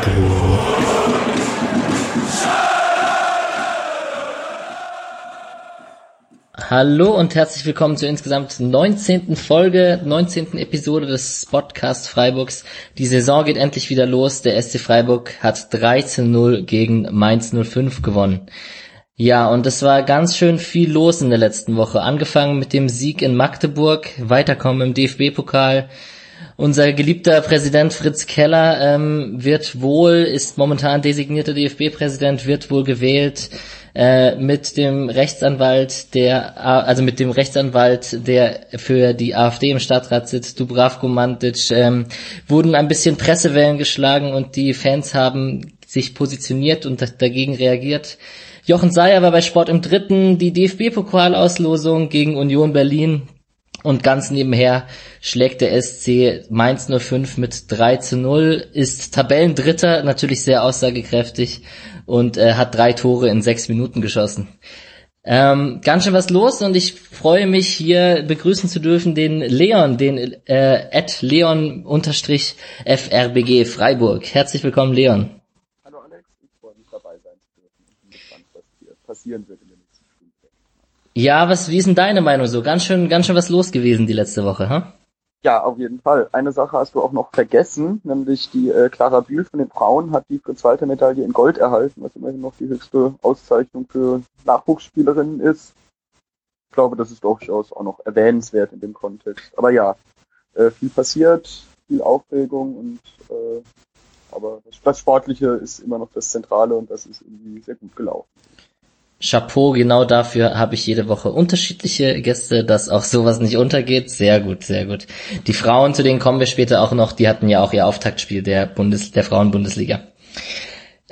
Magdeburg. Hallo und herzlich willkommen zur insgesamt 19. Folge, 19. Episode des Podcast Freiburgs. Die Saison geht endlich wieder los. Der SC Freiburg hat 13-0 gegen Mainz 05 gewonnen. Ja, und es war ganz schön viel los in der letzten Woche. Angefangen mit dem Sieg in Magdeburg, weiterkommen im DFB-Pokal, unser geliebter Präsident Fritz Keller ähm, wird wohl, ist momentan designierter DFB-Präsident, wird wohl gewählt äh, mit dem Rechtsanwalt, der also mit dem Rechtsanwalt, der für die AfD im Stadtrat sitzt, Dubravko Mantic, ähm, wurden ein bisschen Pressewellen geschlagen und die Fans haben sich positioniert und dagegen reagiert. Jochen Seyer war bei Sport im Dritten, die DFB-Pokalauslosung gegen Union Berlin und ganz nebenher schlägt der SC Mainz 05 mit 3 zu 0, ist Tabellendritter, natürlich sehr aussagekräftig und äh, hat drei Tore in sechs Minuten geschossen. Ähm, ganz schön was los und ich freue mich hier begrüßen zu dürfen den Leon, den äh, at Leon unterstrich FRBG Freiburg. Herzlich willkommen, Leon. Hallo Alex, ich freue mich dabei sein zu dürfen. Ich bin gespannt, was hier passieren wird ja, was, wie ist denn deine Meinung so? Ganz schön, ganz schön was los gewesen die letzte Woche, ha? Ja, auf jeden Fall. Eine Sache hast du auch noch vergessen, nämlich die äh, Clara Bühl von den Frauen hat die Fritz-Walter-Medaille in Gold erhalten, was immerhin noch die höchste Auszeichnung für Nachwuchsspielerinnen ist. Ich glaube, das ist durchaus auch noch erwähnenswert in dem Kontext. Aber ja, äh, viel passiert, viel Aufregung und äh, aber das, das Sportliche ist immer noch das Zentrale und das ist irgendwie sehr gut gelaufen. Chapeau, genau dafür habe ich jede Woche unterschiedliche Gäste, dass auch sowas nicht untergeht. Sehr gut, sehr gut. Die Frauen, zu denen kommen wir später auch noch, die hatten ja auch ihr Auftaktspiel der Bundes der Frauenbundesliga.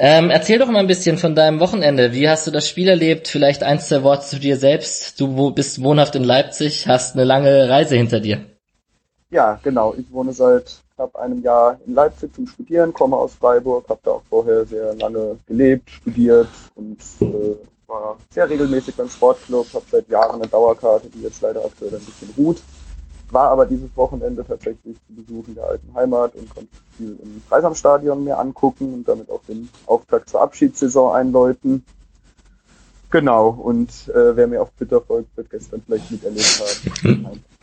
Ähm, erzähl doch mal ein bisschen von deinem Wochenende. Wie hast du das Spiel erlebt? Vielleicht ein, zwei Worte zu dir selbst. Du bist wohnhaft in Leipzig, hast eine lange Reise hinter dir. Ja, genau. Ich wohne seit knapp einem Jahr in Leipzig zum Studieren, komme aus Freiburg, habe da auch vorher sehr lange gelebt, studiert und äh, war sehr regelmäßig beim Sportclub, habe seit Jahren eine Dauerkarte, die jetzt leider aktuell ein bisschen ruht. War aber dieses Wochenende tatsächlich zu Besuch in der alten Heimat und konnte viel im Dreisamstadion mir angucken und damit auch den Auftakt zur Abschiedssaison einläuten. Genau, und äh, wer mir auf Twitter folgt, wird gestern vielleicht miterlebt haben,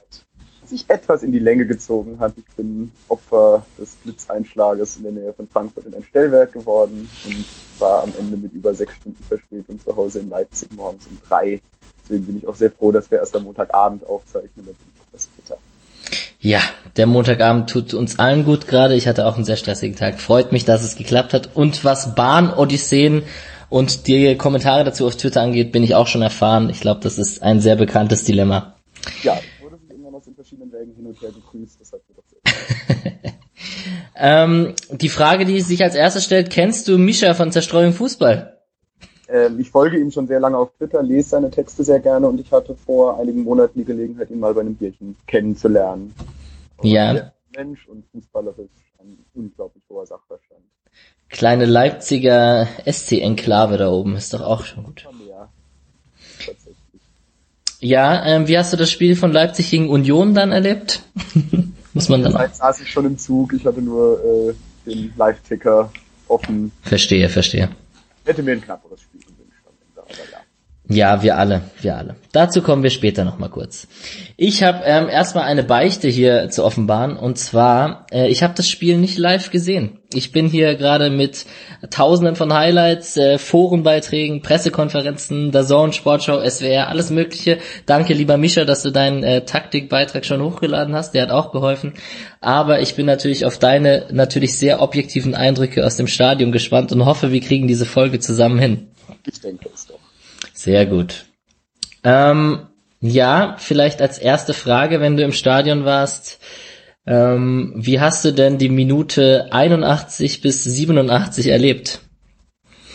sich etwas in die Länge gezogen hat. Ich bin Opfer des Blitzeinschlages in der Nähe von Frankfurt in ein Stellwerk geworden und war am Ende mit über sechs Stunden Verspätung zu Hause in Leipzig morgens um drei. Deswegen bin ich auch sehr froh, dass wir erst am Montagabend aufzeichnen. Das bitter. Ja, der Montagabend tut uns allen gut gerade. Ich hatte auch einen sehr stressigen Tag. Freut mich, dass es geklappt hat. Und was Bahn-Odysseen und die Kommentare dazu auf Twitter angeht, bin ich auch schon erfahren. Ich glaube, das ist ein sehr bekanntes Dilemma. Ja, wurde sich immer noch Wegen hin und her gegrüßt. Das hat mir doch sehr ähm, die Frage, die sich als erstes stellt, kennst du Mischa von Zerstreuung Fußball? Ähm, ich folge ihm schon sehr lange auf Twitter, lese seine Texte sehr gerne und ich hatte vor einigen Monaten die Gelegenheit, ihn mal bei einem Bierchen kennenzulernen. Und ja. Mensch und fußballerisch ein unglaublich hoher Sachverstand. Kleine Leipziger SC-Enklave da oben, ist doch auch schon gut. Ja, ähm, wie hast du das Spiel von Leipzig gegen Union dann erlebt? Muss man dann. Zeit saß ich schon im Zug, ich hatte nur äh, den Live-Ticker offen. Verstehe, verstehe. Hätte mir ein knapperes Spiel ja. Wir alle, wir alle. Dazu kommen wir später nochmal kurz. Ich habe ähm, erstmal eine Beichte hier zu offenbaren und zwar, äh, ich habe das Spiel nicht live gesehen. Ich bin hier gerade mit Tausenden von Highlights, äh, Forenbeiträgen, Pressekonferenzen, der Zone, Sportschau, SWR, alles Mögliche. Danke, lieber Mischa, dass du deinen äh, Taktikbeitrag schon hochgeladen hast. Der hat auch geholfen. Aber ich bin natürlich auf deine natürlich sehr objektiven Eindrücke aus dem Stadion gespannt und hoffe, wir kriegen diese Folge zusammen hin. Ich denke es doch. Sehr gut. Ähm, ja, vielleicht als erste Frage, wenn du im Stadion warst, ähm, wie hast du denn die Minute 81 bis 87 erlebt?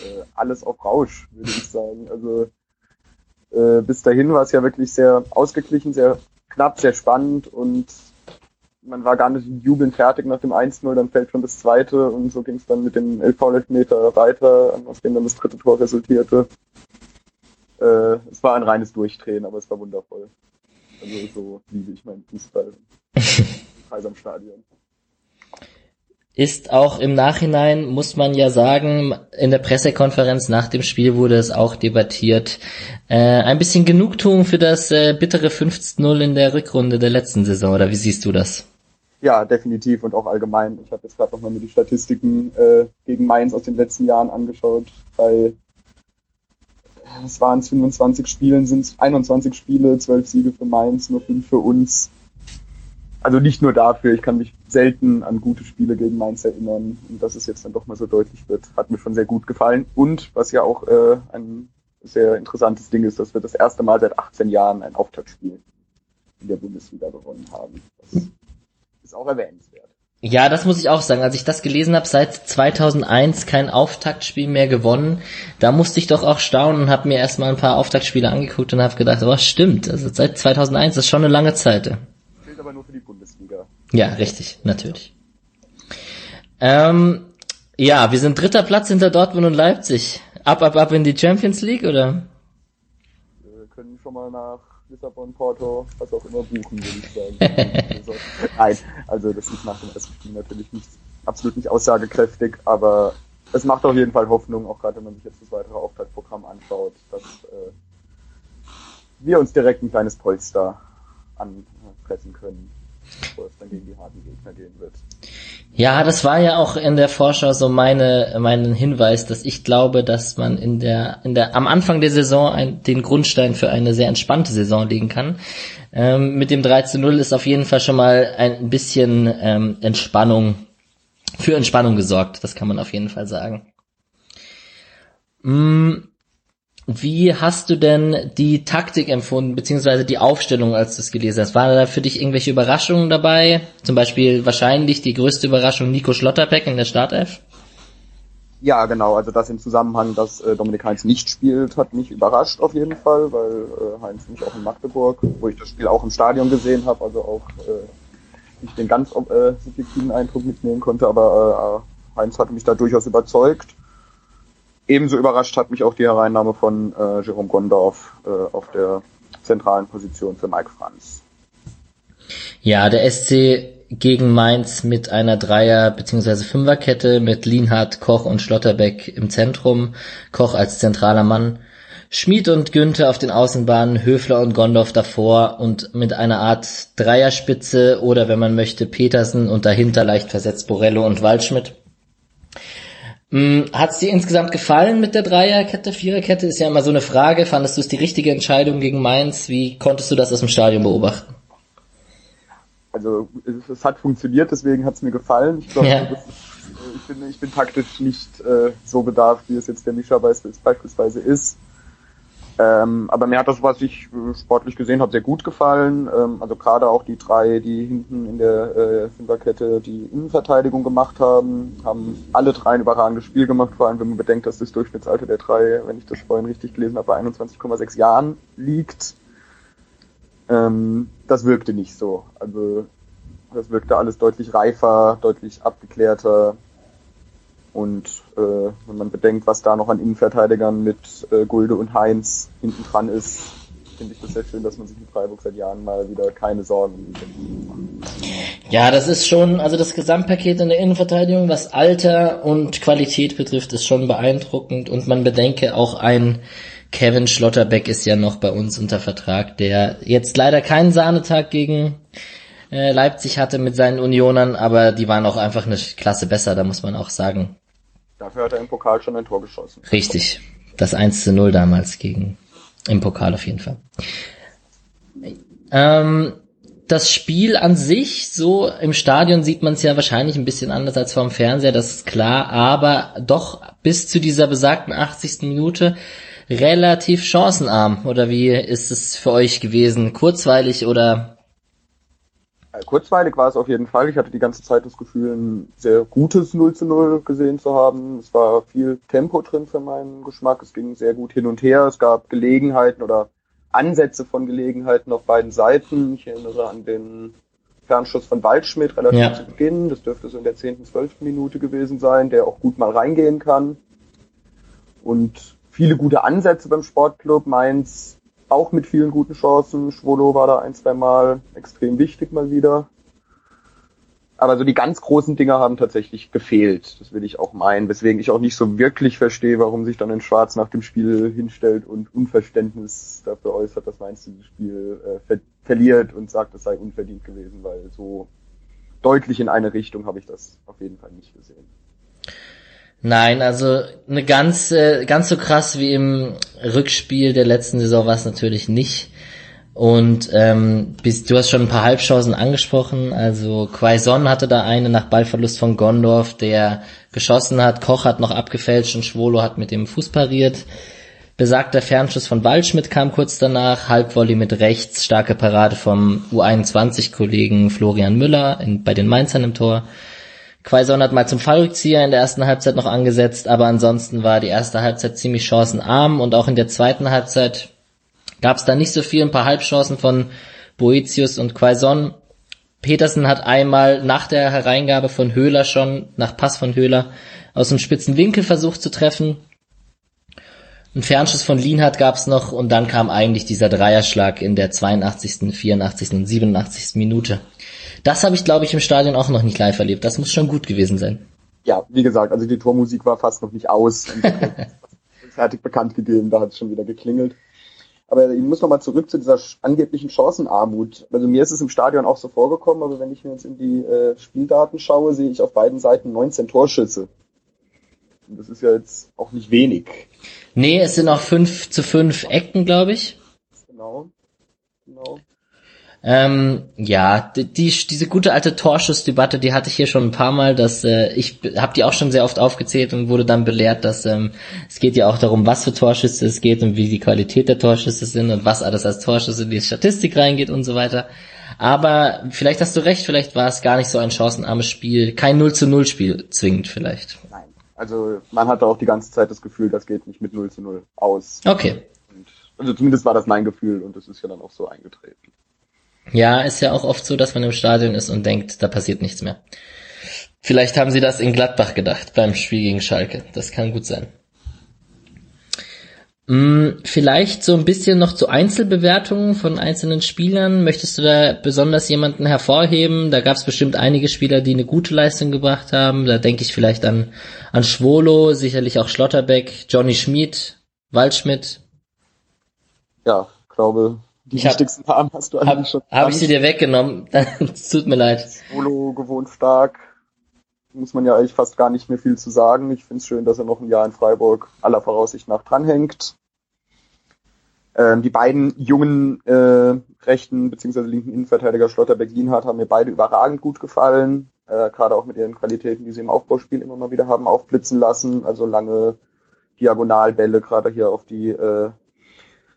Äh, alles auf Rausch, würde ich sagen. Also äh, bis dahin war es ja wirklich sehr ausgeglichen, sehr knapp, sehr spannend und man war gar nicht Jubeln fertig nach dem 1-0, dann fällt schon das zweite und so ging es dann mit dem 11 Meter weiter, aus dem dann das dritte Tor resultierte äh, es war ein reines Durchdrehen, aber es war wundervoll. Also so liebe ich meinen Fußball. Kreis am Stadion. ist auch im Nachhinein, muss man ja sagen, in der Pressekonferenz nach dem Spiel wurde es auch debattiert, äh, ein bisschen Genugtuung für das äh, bittere 15-0 in der Rückrunde der letzten Saison, oder wie siehst du das? Ja, definitiv und auch allgemein. Ich habe jetzt gerade nochmal mir die Statistiken äh, gegen Mainz aus den letzten Jahren angeschaut. Bei es waren 25 Spielen, sind es 21 Spiele, 12 Siege für Mainz, nur 5 für uns also nicht nur dafür, ich kann mich selten an gute Spiele gegen Mainz erinnern und dass es jetzt dann doch mal so deutlich wird, hat mir schon sehr gut gefallen. Und was ja auch äh, ein sehr interessantes Ding ist, dass wir das erste Mal seit 18 Jahren ein Auftaktspiel in der Bundesliga gewonnen haben. Das ist auch erwähnenswert. Ja, das muss ich auch sagen. Als ich das gelesen habe, seit 2001 kein Auftaktspiel mehr gewonnen, da musste ich doch auch staunen und habe mir erstmal ein paar Auftaktspiele angeguckt und habe gedacht, oh stimmt, also seit 2001 das ist schon eine lange Zeit aber nur für die Bundesliga. Ja, richtig, natürlich. Ähm, ja, wir sind dritter Platz hinter Dortmund und Leipzig. Ab, ab, ab in die Champions League, oder? Wir können schon mal nach Lissabon, Porto, was auch immer buchen, würde ich sagen. Nein, also das ist nach dem ersten Spiel natürlich nicht, absolut nicht aussagekräftig, aber es macht auf jeden Fall Hoffnung, auch gerade wenn man sich jetzt das weitere Auftaktprogramm anschaut, dass äh, wir uns direkt ein kleines Polster an, pressen können, bevor es dann gegen die harten Gegner gehen wird. Ja, das war ja auch in der Vorschau so meine, mein Hinweis, dass ich glaube, dass man in der, in der, am Anfang der Saison ein, den Grundstein für eine sehr entspannte Saison legen kann. Ähm, mit dem 3 zu 0 ist auf jeden Fall schon mal ein bisschen ähm, Entspannung, für Entspannung gesorgt. Das kann man auf jeden Fall sagen. Mm, wie hast du denn die Taktik empfunden, beziehungsweise die Aufstellung, als du es gelesen hast? Waren da für dich irgendwelche Überraschungen dabei? Zum Beispiel wahrscheinlich die größte Überraschung Nico Schlotterbeck in der Startelf? Ja, genau. Also das im Zusammenhang, dass äh, Dominik Heinz nicht spielt, hat mich überrascht auf jeden Fall, weil äh, Heinz nicht auch in Magdeburg, wo ich das Spiel auch im Stadion gesehen habe, also auch äh, nicht den ganz äh, subjektiven Eindruck mitnehmen konnte, aber äh, Heinz hatte mich da durchaus überzeugt. Ebenso überrascht hat mich auch die Hereinnahme von äh, Jerome Gondorf äh, auf der zentralen Position für Mike Franz. Ja, der SC gegen Mainz mit einer Dreier- bzw. Fünferkette mit Lienhardt, Koch und Schlotterbeck im Zentrum, Koch als zentraler Mann, Schmid und Günther auf den Außenbahnen, Höfler und Gondorf davor und mit einer Art Dreierspitze oder wenn man möchte Petersen und dahinter leicht versetzt Borello und Waldschmidt. Hm, Hat es dir insgesamt gefallen mit der Dreierkette, Viererkette? Ist ja immer so eine Frage. Fandest du es die richtige Entscheidung gegen Mainz? Wie konntest du das aus dem Stadion beobachten? Also es, hat funktioniert, deswegen hat es mir gefallen. Ich glaube, ja. ich, bin, ich bin taktisch nicht äh, so bedarft, wie es jetzt der Mischa beispielsweise ist. Ähm, aber mir hat das, was ich äh, sportlich gesehen habe, sehr gut gefallen. Ähm, also gerade auch die drei, die hinten in der äh, Fünferkette die Innenverteidigung gemacht haben, haben alle drei ein überragendes Spiel gemacht, vor allem wenn man bedenkt, dass das Durchschnittsalter der drei, wenn ich das vorhin richtig gelesen habe, bei 21,6 Jahren liegt. Ähm, das wirkte nicht so. Also das wirkte alles deutlich reifer, deutlich abgeklärter. Und äh, wenn man bedenkt, was da noch an Innenverteidigern mit äh, Gulde und Heinz hinten dran ist, finde ich das sehr schön, dass man sich in Freiburg seit Jahren mal wieder keine Sorgen macht. Ja, das ist schon, also das Gesamtpaket in der Innenverteidigung, was Alter und Qualität betrifft, ist schon beeindruckend und man bedenke auch ein Kevin Schlotterbeck ist ja noch bei uns unter Vertrag, der jetzt leider keinen Sahnetag gegen äh, Leipzig hatte mit seinen Unionern, aber die waren auch einfach eine Klasse besser, da muss man auch sagen. Dafür hat er im Pokal schon ein Tor geschossen. Richtig. Das 1 zu 0 damals gegen, im Pokal auf jeden Fall. Ähm, das Spiel an sich, so im Stadion sieht man es ja wahrscheinlich ein bisschen anders als vom Fernseher, das ist klar, aber doch bis zu dieser besagten 80. Minute relativ chancenarm. Oder wie ist es für euch gewesen? Kurzweilig oder Kurzweilig war es auf jeden Fall. Ich hatte die ganze Zeit das Gefühl, ein sehr gutes 0 zu 0 gesehen zu haben. Es war viel Tempo drin für meinen Geschmack. Es ging sehr gut hin und her. Es gab Gelegenheiten oder Ansätze von Gelegenheiten auf beiden Seiten. Ich erinnere an den Fernschuss von Waldschmidt relativ ja. zu Beginn. Das dürfte so in der 10., 12. Minute gewesen sein, der auch gut mal reingehen kann. Und viele gute Ansätze beim Sportclub. Mainz auch mit vielen guten Chancen. Schwolo war da ein, zwei Mal extrem wichtig mal wieder. Aber so die ganz großen Dinger haben tatsächlich gefehlt. Das will ich auch meinen. Weswegen ich auch nicht so wirklich verstehe, warum sich dann in Schwarz nach dem Spiel hinstellt und Unverständnis dafür äußert, dass Mainz dieses Spiel äh, ver verliert und sagt, es sei unverdient gewesen, weil so deutlich in eine Richtung habe ich das auf jeden Fall nicht gesehen. Nein, also eine ganz, äh, ganz so krass wie im Rückspiel der letzten Saison war es natürlich nicht. Und ähm, bis, du hast schon ein paar Halbchancen angesprochen. Also Quaison hatte da eine nach Ballverlust von Gondorf, der geschossen hat. Koch hat noch abgefälscht und Schwolo hat mit dem Fuß pariert. Besagter Fernschuss von Waldschmidt kam kurz danach. Halbvolley mit rechts, starke Parade vom U21-Kollegen Florian Müller in, bei den Mainzern im Tor. Quaison hat mal zum Fallrückzieher in der ersten Halbzeit noch angesetzt, aber ansonsten war die erste Halbzeit ziemlich chancenarm und auch in der zweiten Halbzeit gab es da nicht so viel, ein paar Halbchancen von Boetius und Quaison. Petersen hat einmal nach der Hereingabe von Höhler schon, nach Pass von Höhler, aus dem spitzen Winkel versucht zu treffen. Ein Fernschuss von Lienhardt gab's noch und dann kam eigentlich dieser Dreierschlag in der 82., 84. und 87. Minute. Das habe ich, glaube ich, im Stadion auch noch nicht live erlebt. Das muss schon gut gewesen sein. Ja, wie gesagt, also die Tormusik war fast noch nicht aus. fertig bekannt gegeben, da hat es schon wieder geklingelt. Aber ich muss nochmal zurück zu dieser angeblichen Chancenarmut. Also mir ist es im Stadion auch so vorgekommen, aber wenn ich mir jetzt in die äh, Spieldaten schaue, sehe ich auf beiden Seiten 19 Torschüsse. Und das ist ja jetzt auch nicht wenig. Nee, es sind auch 5 zu 5 Ecken, glaube ich. Genau. Genau. Ähm, ja, die, die, diese gute alte Torschussdebatte, die hatte ich hier schon ein paar Mal. Dass, äh, ich habe die auch schon sehr oft aufgezählt und wurde dann belehrt, dass ähm, es geht ja auch darum, was für Torschüsse es geht und wie die Qualität der Torschüsse sind und was alles als Torschüsse in die Statistik reingeht und so weiter. Aber vielleicht hast du recht, vielleicht war es gar nicht so ein chancenarmes Spiel, kein 0 zu 0 Spiel zwingend vielleicht. Nein, also man hatte auch die ganze Zeit das Gefühl, das geht nicht mit 0 zu 0 aus. Okay. Und, also zumindest war das mein Gefühl und das ist ja dann auch so eingetreten. Ja, ist ja auch oft so, dass man im Stadion ist und denkt, da passiert nichts mehr. Vielleicht haben sie das in Gladbach gedacht beim Spiel gegen Schalke. Das kann gut sein. Hm, vielleicht so ein bisschen noch zu Einzelbewertungen von einzelnen Spielern. Möchtest du da besonders jemanden hervorheben? Da gab es bestimmt einige Spieler, die eine gute Leistung gebracht haben. Da denke ich vielleicht an, an Schwolo, sicherlich auch Schlotterbeck, Johnny Schmid, Waldschmidt. Ja, glaube, die ich wichtigsten hab, Namen hast du eigentlich schon. Habe ich sie dir weggenommen? Es tut mir leid. Solo gewohnt stark. Muss man ja eigentlich fast gar nicht mehr viel zu sagen. Ich finde es schön, dass er noch ein Jahr in Freiburg aller Voraussicht nach dranhängt. Ähm, die beiden jungen äh, rechten bzw. linken Innenverteidiger Schlotterbeck Lienhardt haben mir beide überragend gut gefallen. Äh, Gerade auch mit ihren Qualitäten, die sie im Aufbauspiel immer mal wieder haben aufblitzen lassen. Also lange Diagonalbälle, gerade hier auf die äh,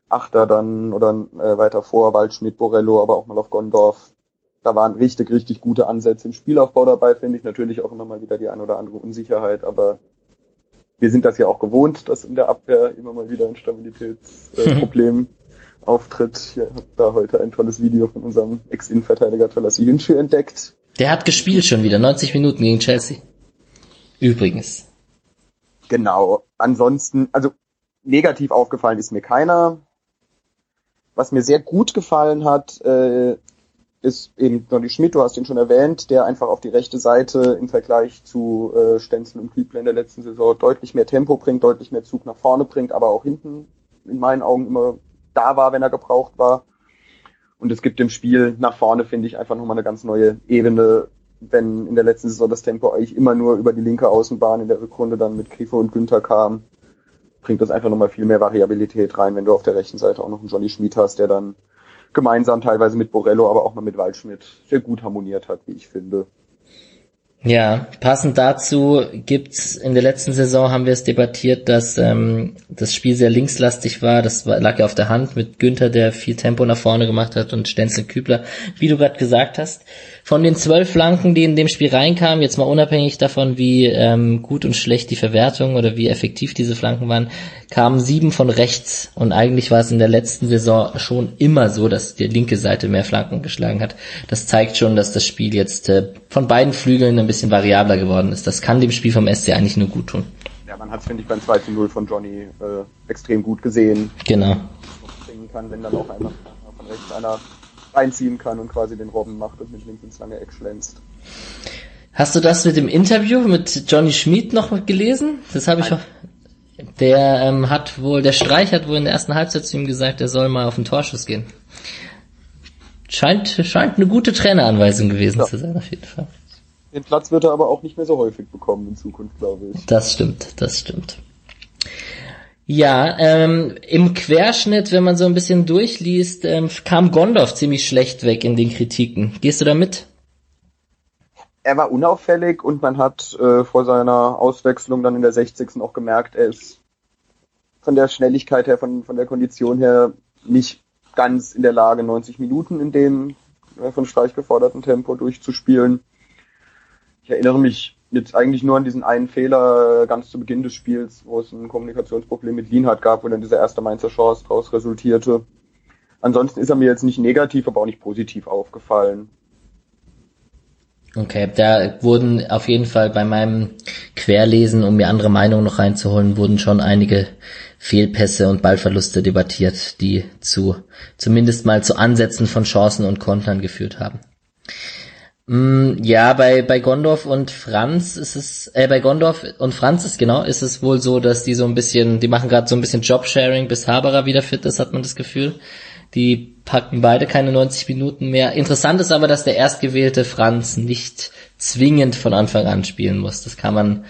Achter dann oder äh, weiter vor, Waldschmidt, Borello, aber auch mal auf Gondorf. Da waren richtig, richtig gute Ansätze im Spielaufbau dabei, finde ich. Natürlich auch immer mal wieder die ein oder andere Unsicherheit, aber wir sind das ja auch gewohnt, dass in der Abwehr immer mal wieder ein Stabilitätsproblem äh, auftritt. Ich habe da heute ein tolles Video von unserem Ex-Innenverteidiger Tolassi Hünschü entdeckt. Der hat gespielt schon wieder, 90 Minuten gegen Chelsea. Übrigens. Genau. Ansonsten, also negativ aufgefallen ist mir keiner. Was mir sehr gut gefallen hat, äh, ist eben Donny Schmidt, du hast ihn schon erwähnt, der einfach auf die rechte Seite im Vergleich zu äh, Stenzel und Kübler in der letzten Saison deutlich mehr Tempo bringt, deutlich mehr Zug nach vorne bringt, aber auch hinten in meinen Augen immer da war, wenn er gebraucht war. Und es gibt im Spiel nach vorne, finde ich, einfach nochmal eine ganz neue Ebene, wenn in der letzten Saison das Tempo eigentlich immer nur über die linke Außenbahn in der Rückrunde dann mit Grifo und Günther kam bringt das einfach nochmal viel mehr Variabilität rein, wenn du auf der rechten Seite auch noch einen Johnny Schmid hast, der dann gemeinsam teilweise mit Borello, aber auch mal mit Waldschmidt sehr gut harmoniert hat, wie ich finde. Ja, passend dazu gibt's in der letzten Saison haben wir es debattiert, dass ähm, das Spiel sehr linkslastig war. Das war, lag ja auf der Hand mit Günther, der viel Tempo nach vorne gemacht hat und Stenzel Kübler, wie du gerade gesagt hast. Von den zwölf Flanken, die in dem Spiel reinkamen, jetzt mal unabhängig davon, wie ähm, gut und schlecht die Verwertung oder wie effektiv diese Flanken waren, kamen sieben von rechts. Und eigentlich war es in der letzten Saison schon immer so, dass die linke Seite mehr Flanken geschlagen hat. Das zeigt schon, dass das Spiel jetzt äh, von beiden Flügeln ein bisschen variabler geworden ist. Das kann dem Spiel vom SC eigentlich nur gut tun. Ja, man hat es, finde ich, beim 2 zu 0 von Johnny äh, extrem gut gesehen. Genau. Kann, wenn dann auch einfach von rechts einer reinziehen kann und quasi den Robben macht und mit links ins lange Eck schlänzt. Hast du das mit dem Interview mit Johnny Schmid noch gelesen? Das habe ich auch. Der ähm, hat wohl, der Streich hat wohl in der ersten Halbzeit zu ihm gesagt, er soll mal auf den Torschuss gehen. Scheint, scheint eine gute Traineranweisung gewesen ja. zu sein, auf jeden Fall. Den Platz wird er aber auch nicht mehr so häufig bekommen in Zukunft, glaube ich. Das stimmt, das stimmt. Ja, ähm, im Querschnitt, wenn man so ein bisschen durchliest, ähm, kam Gondorf ziemlich schlecht weg in den Kritiken. Gehst du da mit? Er war unauffällig und man hat äh, vor seiner Auswechslung dann in der 60. auch gemerkt, er ist von der Schnelligkeit her, von, von der Kondition her nicht ganz in der Lage, 90 Minuten in dem äh, von Streich geforderten Tempo durchzuspielen. Ich erinnere mich jetzt eigentlich nur an diesen einen Fehler äh, ganz zu Beginn des Spiels, wo es ein Kommunikationsproblem mit Lienhardt gab, wo dann diese erste Mainzer Chance daraus resultierte. Ansonsten ist er mir jetzt nicht negativ, aber auch nicht positiv aufgefallen. Okay, da wurden auf jeden Fall bei meinem Querlesen, um mir andere Meinungen noch reinzuholen, wurden schon einige Fehlpässe und Ballverluste debattiert, die zu zumindest mal zu Ansätzen von Chancen und Kontern geführt haben. Mm, ja, bei, bei Gondorf und Franz ist es, äh, bei Gondorf und Franz ist genau, ist es wohl so, dass die so ein bisschen, die machen gerade so ein bisschen Jobsharing, bis Haberer wieder fit ist, hat man das Gefühl. Die packen beide keine 90 Minuten mehr. Interessant ist aber, dass der erstgewählte Franz nicht zwingend von Anfang an spielen muss. Das kann man,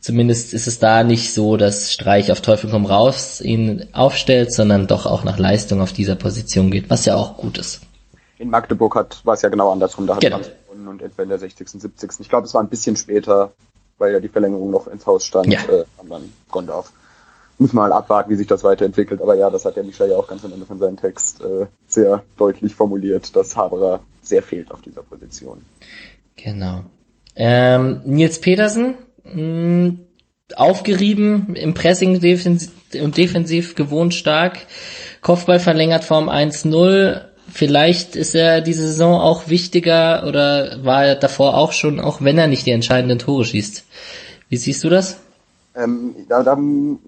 zumindest ist es da nicht so, dass Streich auf Teufel komm raus ihn aufstellt, sondern doch auch nach Leistung auf dieser Position geht, was ja auch gut ist. In Magdeburg hat, war es ja genau andersrum, da hat genau. Franz und etwa in der 60., 70. Ich glaube, es war ein bisschen später, weil ja die Verlängerung noch ins Haus stand, ja. äh, haben dann Gondorf. Muss mal abwarten, wie sich das weiterentwickelt. Aber ja, das hat der Micha ja auch ganz am Ende von seinem Text äh, sehr deutlich formuliert, dass Haberer sehr fehlt auf dieser Position. Genau. Ähm, Nils Petersen, mh, hm, aufgerieben, im Pressing defensiv, und defensiv gewohnt stark, Kopfball verlängert Form 1-0, vielleicht ist er diese Saison auch wichtiger oder war er davor auch schon, auch wenn er nicht die entscheidenden Tore schießt. Wie siehst du das? Ähm, da, da,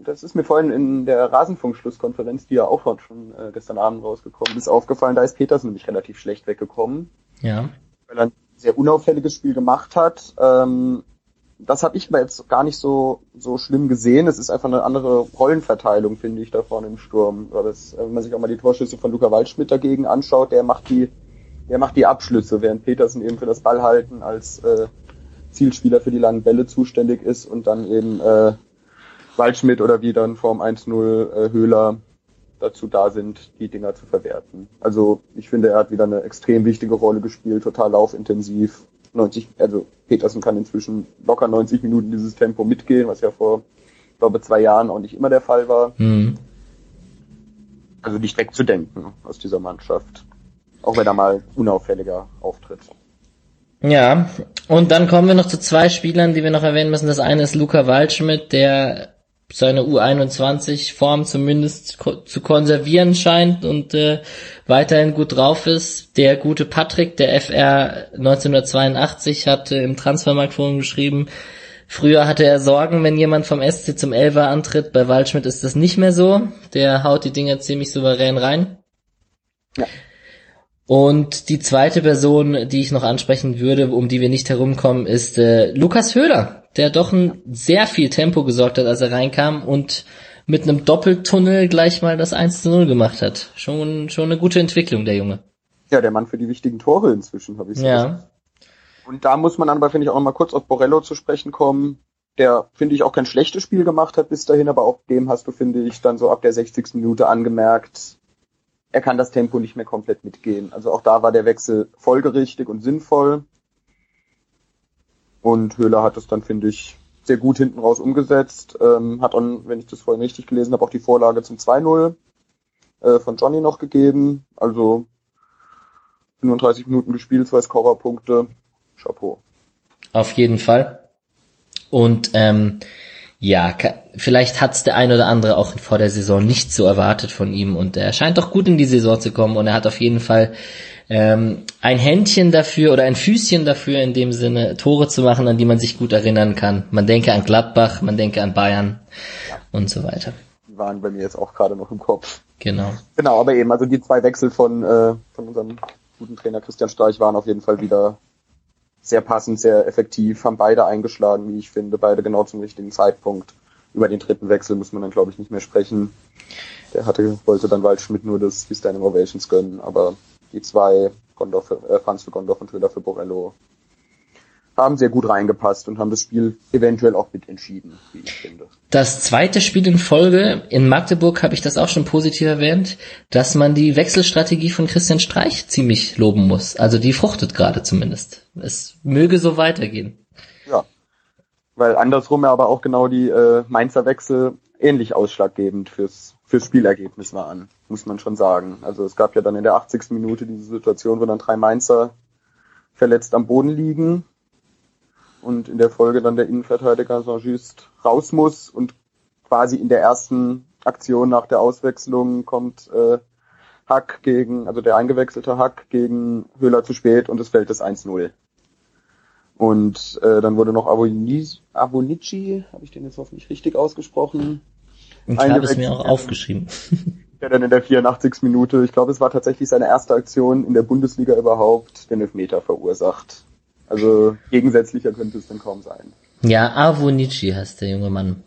das ist mir vorhin in der Rasenfunk-Schlusskonferenz, die ja auch schon äh, gestern Abend rausgekommen ist, aufgefallen. Da ist Peters nämlich relativ schlecht weggekommen. Ja. Weil er ein sehr unauffälliges Spiel gemacht hat. Ähm, das habe ich mir jetzt gar nicht so so schlimm gesehen. Es ist einfach eine andere Rollenverteilung, finde ich, da vorne im Sturm. Das, wenn man sich auch mal die Torschüsse von Luca Waldschmidt dagegen anschaut, der macht die, der macht die Abschlüsse, während Petersen eben für das Ballhalten als äh, Zielspieler für die langen Bälle zuständig ist und dann eben äh, Waldschmidt oder wie dann Form 1-0 äh, Höhler dazu da sind, die Dinger zu verwerten. Also ich finde, er hat wieder eine extrem wichtige Rolle gespielt, total laufintensiv, 90, also Petersen kann inzwischen locker 90 Minuten dieses Tempo mitgehen, was ja vor, glaube zwei Jahren auch nicht immer der Fall war. Mhm. Also nicht wegzudenken aus dieser Mannschaft. Auch wenn er mal unauffälliger auftritt. Ja, und dann kommen wir noch zu zwei Spielern, die wir noch erwähnen müssen. Das eine ist Luca Waldschmidt, der seine U21-Form zumindest zu konservieren scheint und äh, weiterhin gut drauf ist. Der gute Patrick, der FR 1982, hatte im Transfermarktforum geschrieben, früher hatte er Sorgen, wenn jemand vom SC zum Elfer antritt. Bei Waldschmidt ist das nicht mehr so. Der haut die Dinger ziemlich souverän rein. Ja. Und die zweite Person, die ich noch ansprechen würde, um die wir nicht herumkommen, ist äh, Lukas Höhler, der doch ein sehr viel Tempo gesorgt hat, als er reinkam und mit einem Doppeltunnel gleich mal das 1 zu 0 gemacht hat. Schon, schon eine gute Entwicklung, der Junge. Ja, der Mann für die wichtigen Tore inzwischen, habe ich so Ja. Gesagt. Und da muss man dann aber, finde ich, auch noch mal kurz auf Borello zu sprechen kommen, der, finde ich, auch kein schlechtes Spiel gemacht hat bis dahin, aber auch dem hast du, finde ich, dann so ab der 60. Minute angemerkt, er kann das Tempo nicht mehr komplett mitgehen. Also auch da war der Wechsel folgerichtig und sinnvoll. Und Höhler hat es dann, finde ich, sehr gut hinten raus umgesetzt. Ähm, hat dann, wenn ich das vorhin richtig gelesen habe, auch die Vorlage zum 2-0 äh, von Johnny noch gegeben. Also 35 Minuten gespielt, zwei Scorerpunkte. Chapeau. Auf jeden Fall. Und ähm, ja, vielleicht hat's der ein oder andere auch vor der Saison nicht so erwartet von ihm und er scheint doch gut in die Saison zu kommen und er hat auf jeden Fall ähm, ein Händchen dafür oder ein Füßchen dafür in dem Sinne, Tore zu machen, an die man sich gut erinnern kann. Man denke an Gladbach, man denke an Bayern ja. und so weiter. Die waren bei mir jetzt auch gerade noch im Kopf. Genau. Genau, aber eben, also die zwei Wechsel von, äh, von unserem guten Trainer Christian Streich waren auf jeden Fall wieder sehr passend, sehr effektiv, haben beide eingeschlagen, wie ich finde, beide genau zum richtigen Zeitpunkt. Über den dritten Wechsel muss man dann, glaube ich, nicht mehr sprechen. Der hatte, wollte dann Waldschmidt nur das Standing Ovations gönnen, aber die zwei, Gondorf, äh, Franz für Gondorf und Höhler für Borello, haben sehr gut reingepasst und haben das Spiel eventuell auch mitentschieden, wie ich finde. Das zweite Spiel in Folge in Magdeburg habe ich das auch schon positiv erwähnt, dass man die Wechselstrategie von Christian Streich ziemlich loben muss. Also die fruchtet gerade zumindest. Es möge so weitergehen. Ja, weil andersrum aber auch genau die äh, Mainzer Wechsel ähnlich ausschlaggebend fürs fürs Spielergebnis waren, muss man schon sagen. Also es gab ja dann in der 80. Minute diese Situation, wo dann drei Mainzer verletzt am Boden liegen und in der Folge dann der Innenverteidiger Saint-Just raus muss und quasi in der ersten Aktion nach der Auswechslung kommt äh, Hack gegen, also der eingewechselte Hack gegen Höhler zu spät und es fällt das 1-0. Und äh, dann wurde noch Avonici, Avonici habe ich den jetzt hoffentlich richtig ausgesprochen? Ich habe es mir auch aufgeschrieben. Der dann in der 84. Minute, ich glaube, es war tatsächlich seine erste Aktion in der Bundesliga überhaupt, den Elfmeter verursacht. Also gegensätzlicher könnte es dann kaum sein. Ja, Avonici heißt der junge Mann.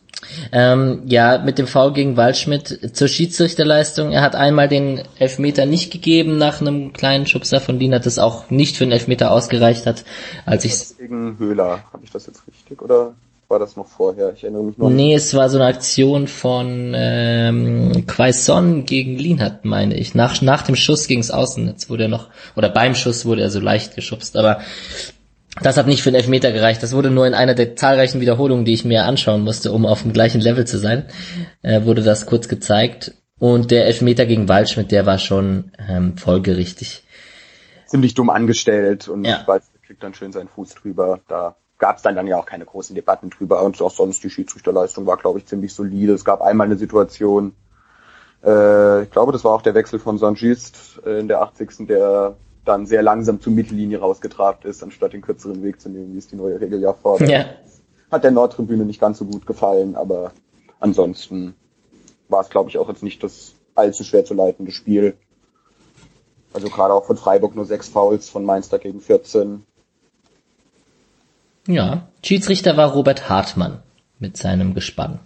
Ähm, ja, mit dem Foul gegen Waldschmidt zur Schiedsrichterleistung. Er hat einmal den Elfmeter nicht gegeben nach einem kleinen Schubser von Lina, das auch nicht für den Elfmeter ausgereicht hat. Als ich gegen Höhler, habe ich das jetzt richtig oder war das noch vorher? Ich erinnere mich noch. Nee, es war so eine Aktion von ähm, Quaison gegen Lienhardt, meine ich. Nach, nach dem Schuss gegens Außennetz wurde er noch, oder beim Schuss wurde er so leicht geschubst, aber das hat nicht für den Elfmeter gereicht. Das wurde nur in einer der zahlreichen Wiederholungen, die ich mir anschauen musste, um auf dem gleichen Level zu sein, äh, wurde das kurz gezeigt. Und der Elfmeter gegen Waldschmidt, der war schon ähm, folgerichtig. Ziemlich dumm angestellt und ja. Waldschmidt kriegt dann schön seinen Fuß drüber. Da gab es dann, dann ja auch keine großen Debatten drüber. Und auch sonst die Schiedsrichterleistung war, glaube ich, ziemlich solide. Es gab einmal eine Situation, äh, ich glaube, das war auch der Wechsel von Saint-Just äh, in der 80. der dann sehr langsam zur Mittellinie rausgetrabt ist, anstatt den kürzeren Weg zu nehmen, wie es die neue Regel ja fordert. Ja. Hat der Nordtribüne nicht ganz so gut gefallen, aber ansonsten war es, glaube ich, auch jetzt nicht das allzu schwer zu leitende Spiel. Also gerade auch von Freiburg nur sechs Fouls, von Mainz dagegen 14. Ja, Schiedsrichter war Robert Hartmann mit seinem Gespann.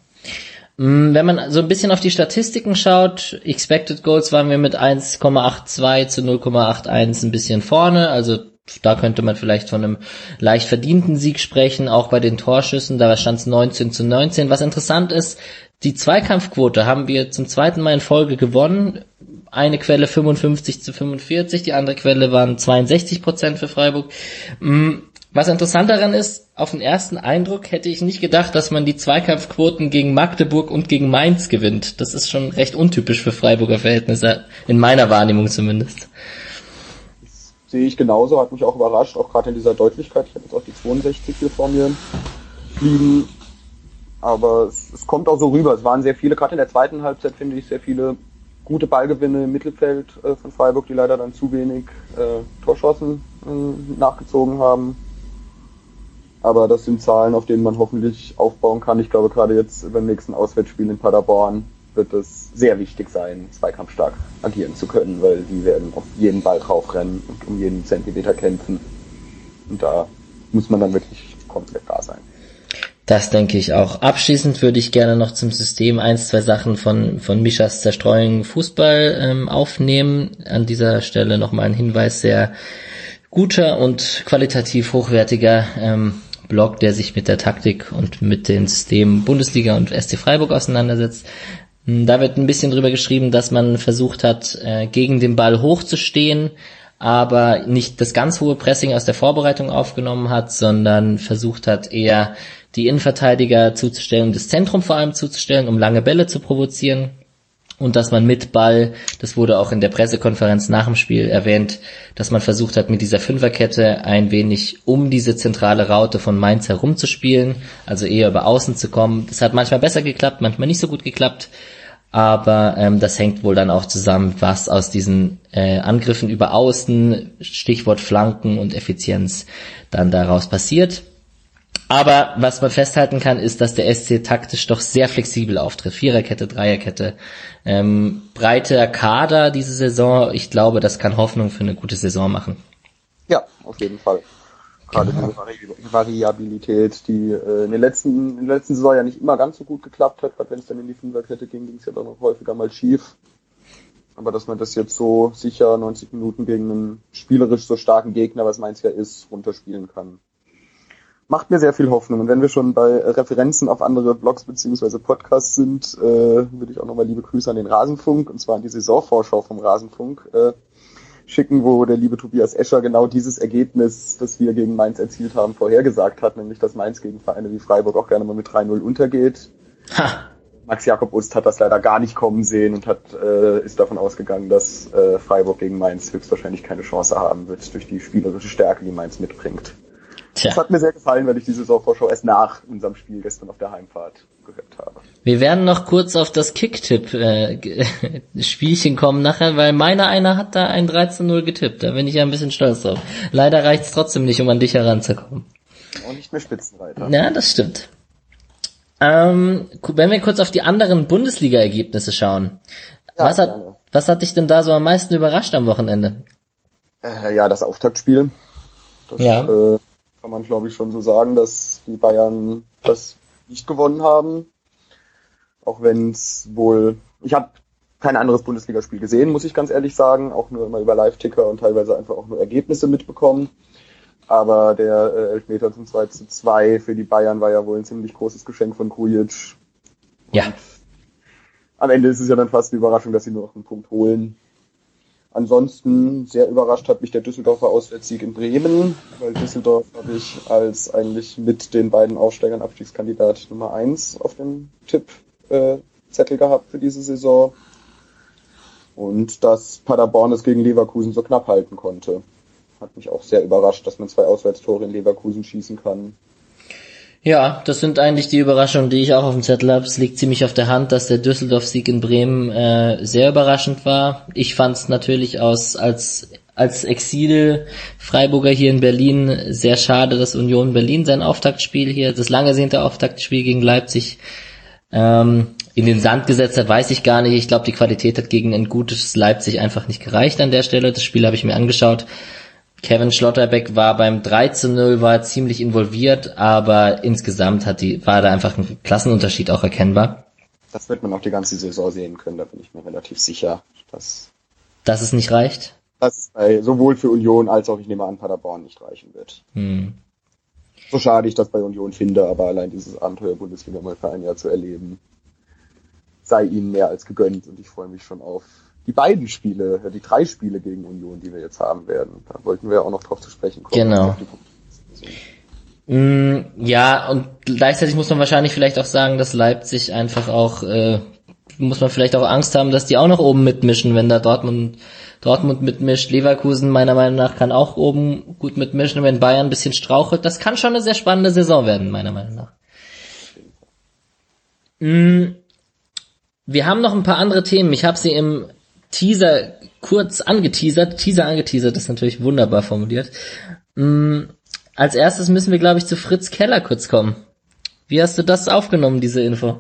Mm, wenn man so ein bisschen auf die Statistiken schaut, Expected Goals waren wir mit 1,82 zu 0,81 ein bisschen vorne, also da könnte man vielleicht von einem leicht verdienten Sieg sprechen, auch bei den Torschüssen, da stand es 19 zu 19. Was interessant ist, die Zweikampfquote haben wir zum zweiten Mal in Folge gewonnen. Eine Quelle 55 zu 45, die andere Quelle waren 62 Prozent für Freiburg. Was interessant daran ist, auf den ersten Eindruck hätte ich nicht gedacht, dass man die Zweikampfquoten gegen Magdeburg und gegen Mainz gewinnt. Das ist schon recht untypisch für Freiburger Verhältnisse, in meiner Wahrnehmung zumindest. Das sehe ich genauso, hat mich auch überrascht, auch gerade in dieser Deutlichkeit. Ich habe jetzt auch die 62 hier vor mir liegen. Aber es, es kommt auch so rüber. Es waren sehr viele, gerade in der zweiten Halbzeit finde ich sehr viele gute Ballgewinne im Mittelfeld äh, von Freiburg, die leider dann zu wenig äh, Torschossen äh, nachgezogen haben. Aber das sind Zahlen, auf denen man hoffentlich aufbauen kann. Ich glaube, gerade jetzt beim nächsten Auswärtsspiel in Paderborn wird es sehr wichtig sein, zweikampfstark agieren zu können, weil die werden auf jeden Ball draufrennen und um jeden Zentimeter kämpfen. Und da muss man dann wirklich komplett da sein. Das denke ich auch. Abschließend würde ich gerne noch zum System eins, zwei Sachen von, von Mischas Zerstreuung Fußball ähm, aufnehmen. An dieser Stelle nochmal ein Hinweis, sehr guter und qualitativ hochwertiger ähm, Blog, der sich mit der Taktik und mit den Systemen Bundesliga und SC Freiburg auseinandersetzt. Hm, da wird ein bisschen drüber geschrieben, dass man versucht hat, äh, gegen den Ball hochzustehen, aber nicht das ganz hohe Pressing aus der Vorbereitung aufgenommen hat, sondern versucht hat, eher die Innenverteidiger zuzustellen, das Zentrum vor allem zuzustellen, um lange Bälle zu provozieren und dass man mit Ball, das wurde auch in der Pressekonferenz nach dem Spiel erwähnt, dass man versucht hat, mit dieser Fünferkette ein wenig um diese zentrale Raute von Mainz herumzuspielen, also eher über Außen zu kommen. Das hat manchmal besser geklappt, manchmal nicht so gut geklappt, aber ähm, das hängt wohl dann auch zusammen, was aus diesen äh, Angriffen über Außen, Stichwort Flanken und Effizienz, dann daraus passiert. Aber was man festhalten kann, ist, dass der SC taktisch doch sehr flexibel auftritt. Viererkette, Dreierkette, ähm, breiter Kader diese Saison. Ich glaube, das kann Hoffnung für eine gute Saison machen. Ja, auf jeden Fall. Gerade genau. diese Variabilität, die äh, in, den letzten, in der letzten Saison ja nicht immer ganz so gut geklappt hat. Gerade wenn es dann in die Fünferkette ging, ging es ja dann noch häufiger mal schief. Aber dass man das jetzt so sicher 90 Minuten gegen einen spielerisch so starken Gegner, was Mainz ja ist, runterspielen kann. Macht mir sehr viel Hoffnung. Und wenn wir schon bei Referenzen auf andere Blogs beziehungsweise Podcasts sind, äh, würde ich auch nochmal liebe Grüße an den Rasenfunk, und zwar an die Saisonvorschau vom Rasenfunk, äh, schicken, wo der liebe Tobias Escher genau dieses Ergebnis, das wir gegen Mainz erzielt haben, vorhergesagt hat, nämlich dass Mainz gegen Vereine wie Freiburg auch gerne mal mit 3-0 untergeht. Ha. Max Jakob Ust hat das leider gar nicht kommen sehen und hat, äh, ist davon ausgegangen, dass äh, Freiburg gegen Mainz höchstwahrscheinlich keine Chance haben wird durch die spielerische Stärke, die Mainz mitbringt. Tja. Das hat mir sehr gefallen, weil ich die Saisonvorschau erst nach unserem Spiel gestern auf der Heimfahrt gehört habe. Wir werden noch kurz auf das Kicktipp-Spielchen äh, kommen nachher, weil meiner einer hat da ein 13-0 getippt. Da bin ich ja ein bisschen stolz drauf. Leider reicht es trotzdem nicht, um an dich heranzukommen. Und nicht mehr Spitzenreiter. Ja, das stimmt. Ähm, wenn wir kurz auf die anderen Bundesliga-Ergebnisse schauen. Ja, was, hat, was hat dich denn da so am meisten überrascht am Wochenende? Äh, ja, das Auftaktspiel. Das, ja. Äh, kann man glaube ich schon so sagen, dass die Bayern das nicht gewonnen haben. Auch wenn es wohl, ich habe kein anderes Bundesligaspiel gesehen, muss ich ganz ehrlich sagen, auch nur immer über Live-Ticker und teilweise einfach auch nur Ergebnisse mitbekommen. Aber der äh, Elfmeter zum 2 zu 2 für die Bayern war ja wohl ein ziemlich großes Geschenk von Krujic. Ja. am Ende ist es ja dann fast eine Überraschung, dass sie nur noch einen Punkt holen. Ansonsten sehr überrascht hat mich der Düsseldorfer Auswärtssieg in Bremen, weil Düsseldorf habe ich als eigentlich mit den beiden Aufsteigern Abstiegskandidat Nummer eins auf dem Tippzettel äh, gehabt für diese Saison. Und dass Paderborn es gegen Leverkusen so knapp halten konnte. Hat mich auch sehr überrascht, dass man zwei Auswärtstore in Leverkusen schießen kann. Ja, das sind eigentlich die Überraschungen, die ich auch auf dem Zettel habe. Es liegt ziemlich auf der Hand, dass der Düsseldorf-Sieg in Bremen äh, sehr überraschend war. Ich fand es natürlich aus als als Exil-Freiburger hier in Berlin sehr schade, dass Union Berlin sein Auftaktspiel hier, das lange sehnte Auftaktspiel gegen Leipzig ähm, in den Sand gesetzt hat, weiß ich gar nicht. Ich glaube, die Qualität hat gegen ein gutes Leipzig einfach nicht gereicht an der Stelle. Das Spiel habe ich mir angeschaut. Kevin Schlotterbeck war beim 3 zu 0, war ziemlich involviert, aber insgesamt hat die, war da einfach ein Klassenunterschied auch erkennbar. Das wird man auch die ganze Saison sehen können, da bin ich mir relativ sicher, dass, dass es nicht reicht. Dass es bei, sowohl für Union als auch, ich nehme an, Paderborn nicht reichen wird. Hm. So schade ich das bei Union finde, aber allein dieses Abenteuer Bundesliga mal für ein Jahr zu erleben, sei ihnen mehr als gegönnt und ich freue mich schon auf die beiden Spiele, die drei Spiele gegen Union, die wir jetzt haben werden. Da wollten wir auch noch drauf zu sprechen kommen. Genau. Mm, ja, und gleichzeitig muss man wahrscheinlich vielleicht auch sagen, dass Leipzig einfach auch, äh, muss man vielleicht auch Angst haben, dass die auch noch oben mitmischen, wenn da Dortmund, Dortmund mitmischt. Leverkusen meiner Meinung nach kann auch oben gut mitmischen, wenn Bayern ein bisschen strauchelt. Das kann schon eine sehr spannende Saison werden, meiner Meinung nach. Mm, wir haben noch ein paar andere Themen. Ich habe sie im Teaser kurz angeteasert. Teaser angeteasert ist natürlich wunderbar formuliert. Mm, als erstes müssen wir, glaube ich, zu Fritz Keller kurz kommen. Wie hast du das aufgenommen, diese Info?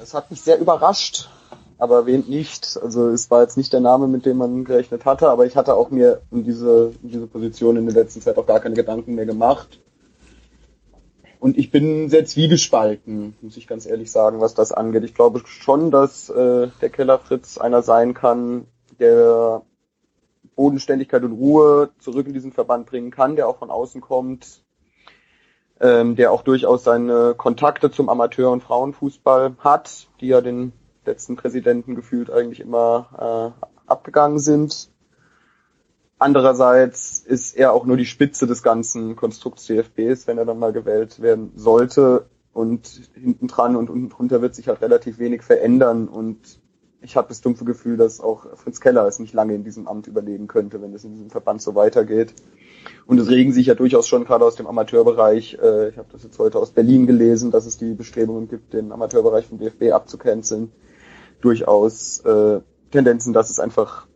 Es hat mich sehr überrascht, aber wen nicht. Also es war jetzt nicht der Name, mit dem man gerechnet hatte, aber ich hatte auch mir in diese, in diese Position in der letzten Zeit auch gar keine Gedanken mehr gemacht. Und ich bin sehr zwiegespalten, muss ich ganz ehrlich sagen, was das angeht. Ich glaube schon, dass äh, der Keller Fritz einer sein kann, der Bodenständigkeit und Ruhe zurück in diesen Verband bringen kann, der auch von außen kommt, ähm, der auch durchaus seine Kontakte zum Amateur- und Frauenfußball hat, die ja den letzten Präsidenten gefühlt eigentlich immer äh, abgegangen sind. Andererseits ist er auch nur die Spitze des ganzen Konstrukts CFBs, wenn er dann mal gewählt werden sollte. Und hinten dran und unten drunter wird sich halt relativ wenig verändern. Und ich habe das dumpfe Gefühl, dass auch Fritz Keller es nicht lange in diesem Amt überleben könnte, wenn es in diesem Verband so weitergeht. Und es regen sich ja durchaus schon gerade aus dem Amateurbereich, äh, ich habe das jetzt heute aus Berlin gelesen, dass es die Bestrebungen gibt, den Amateurbereich vom DFB abzucanceln, durchaus äh, Tendenzen, dass es einfach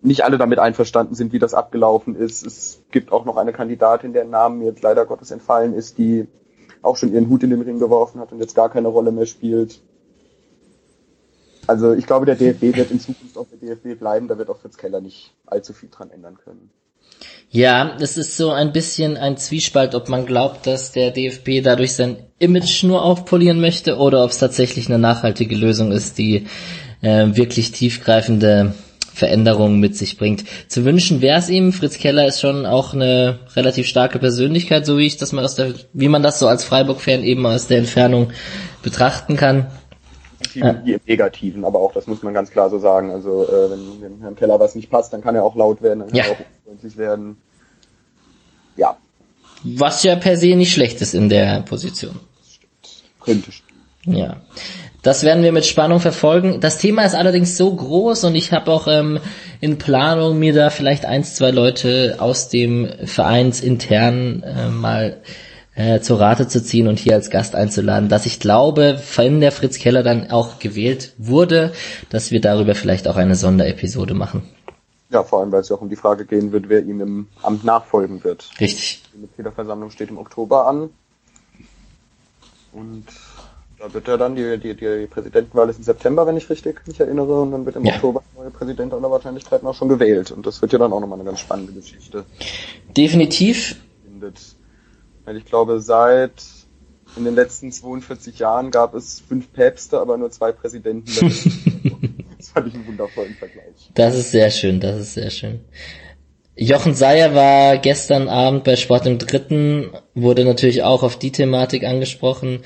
nicht alle damit einverstanden sind, wie das abgelaufen ist. Es gibt auch noch eine Kandidatin, deren Namen mir jetzt leider Gottes entfallen ist, die auch schon ihren Hut in den Ring geworfen hat und jetzt gar keine Rolle mehr spielt. Also ich glaube, der DFB wird in Zukunft auch der DFB bleiben, da wird auch Fritz Keller nicht allzu viel dran ändern können. Ja, es ist so ein bisschen ein Zwiespalt, ob man glaubt, dass der DFB dadurch sein Image nur aufpolieren möchte oder ob es tatsächlich eine nachhaltige Lösung ist, die äh, wirklich tiefgreifende Veränderungen mit sich bringt. Zu wünschen wäre es ihm. Fritz Keller ist schon auch eine relativ starke Persönlichkeit, so wie ich das mal aus der, wie man das so als Freiburg-Fan eben aus der Entfernung betrachten kann. Wie im Negativen, aber auch das muss man ganz klar so sagen. Also äh, wenn, wenn Herrn Keller was nicht passt, dann kann er auch laut werden, dann kann Ja. er auch unfreundlich werden. Ja, Was ja per se nicht schlecht ist in der Position. könnte stimmen. Ja. Das werden wir mit Spannung verfolgen. Das Thema ist allerdings so groß und ich habe auch ähm, in Planung, mir da vielleicht eins, zwei Leute aus dem Vereinsintern äh, mal äh, zur Rate zu ziehen und hier als Gast einzuladen, dass ich glaube, wenn der Fritz Keller dann auch gewählt wurde, dass wir darüber vielleicht auch eine Sonderepisode machen. Ja, vor allem, weil es ja auch um die Frage gehen wird, wer ihm im Amt nachfolgen wird. Richtig. Die Mitgliederversammlung steht im Oktober an. Und da wird er dann, die, die, die Präsidentenwahl ist im September, wenn ich richtig mich erinnere, und dann wird im Ja. Oktober der neue Präsident aller Wahrscheinlichkeiten auch schon gewählt. Und das wird ja dann auch nochmal eine ganz spannende Geschichte. Definitiv. Weil ich glaube, seit in den letzten 42 Jahren gab es fünf Päpste, aber nur zwei Präsidenten. das fand ich einen wundervollen Vergleich. Das ist sehr schön, das ist sehr schön. Jochen Seyer war gestern Abend bei Sport im Dritten, wurde natürlich auch auf die Thematik angesprochen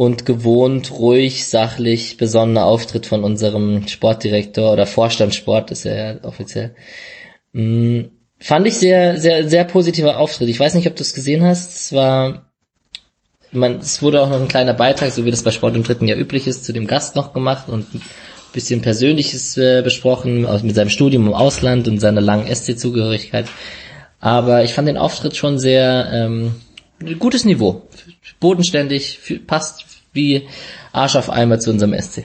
und gewohnt, ruhig, sachlich, besonnener Auftritt von unserem Sportdirektor oder Vorstand Sport ist er ja offiziell. Mm, Fand ich sehr, sehr, sehr positiver Auftritt. Ich weiß nicht, ob du es gesehen hast. Es war, man, es wurde auch noch ein kleiner Beitrag, so wie das bei Sport im dritten Jahr üblich ist, zu dem Gast noch gemacht und ein bisschen Persönliches äh, besprochen, mit seinem Studium im Ausland und seiner langen SC-Zugehörigkeit. Aber ich fand den Auftritt schon sehr ähm, gutes Niveau. Bodenständig, passt wie Arsch auf Eimer zu unserem SC.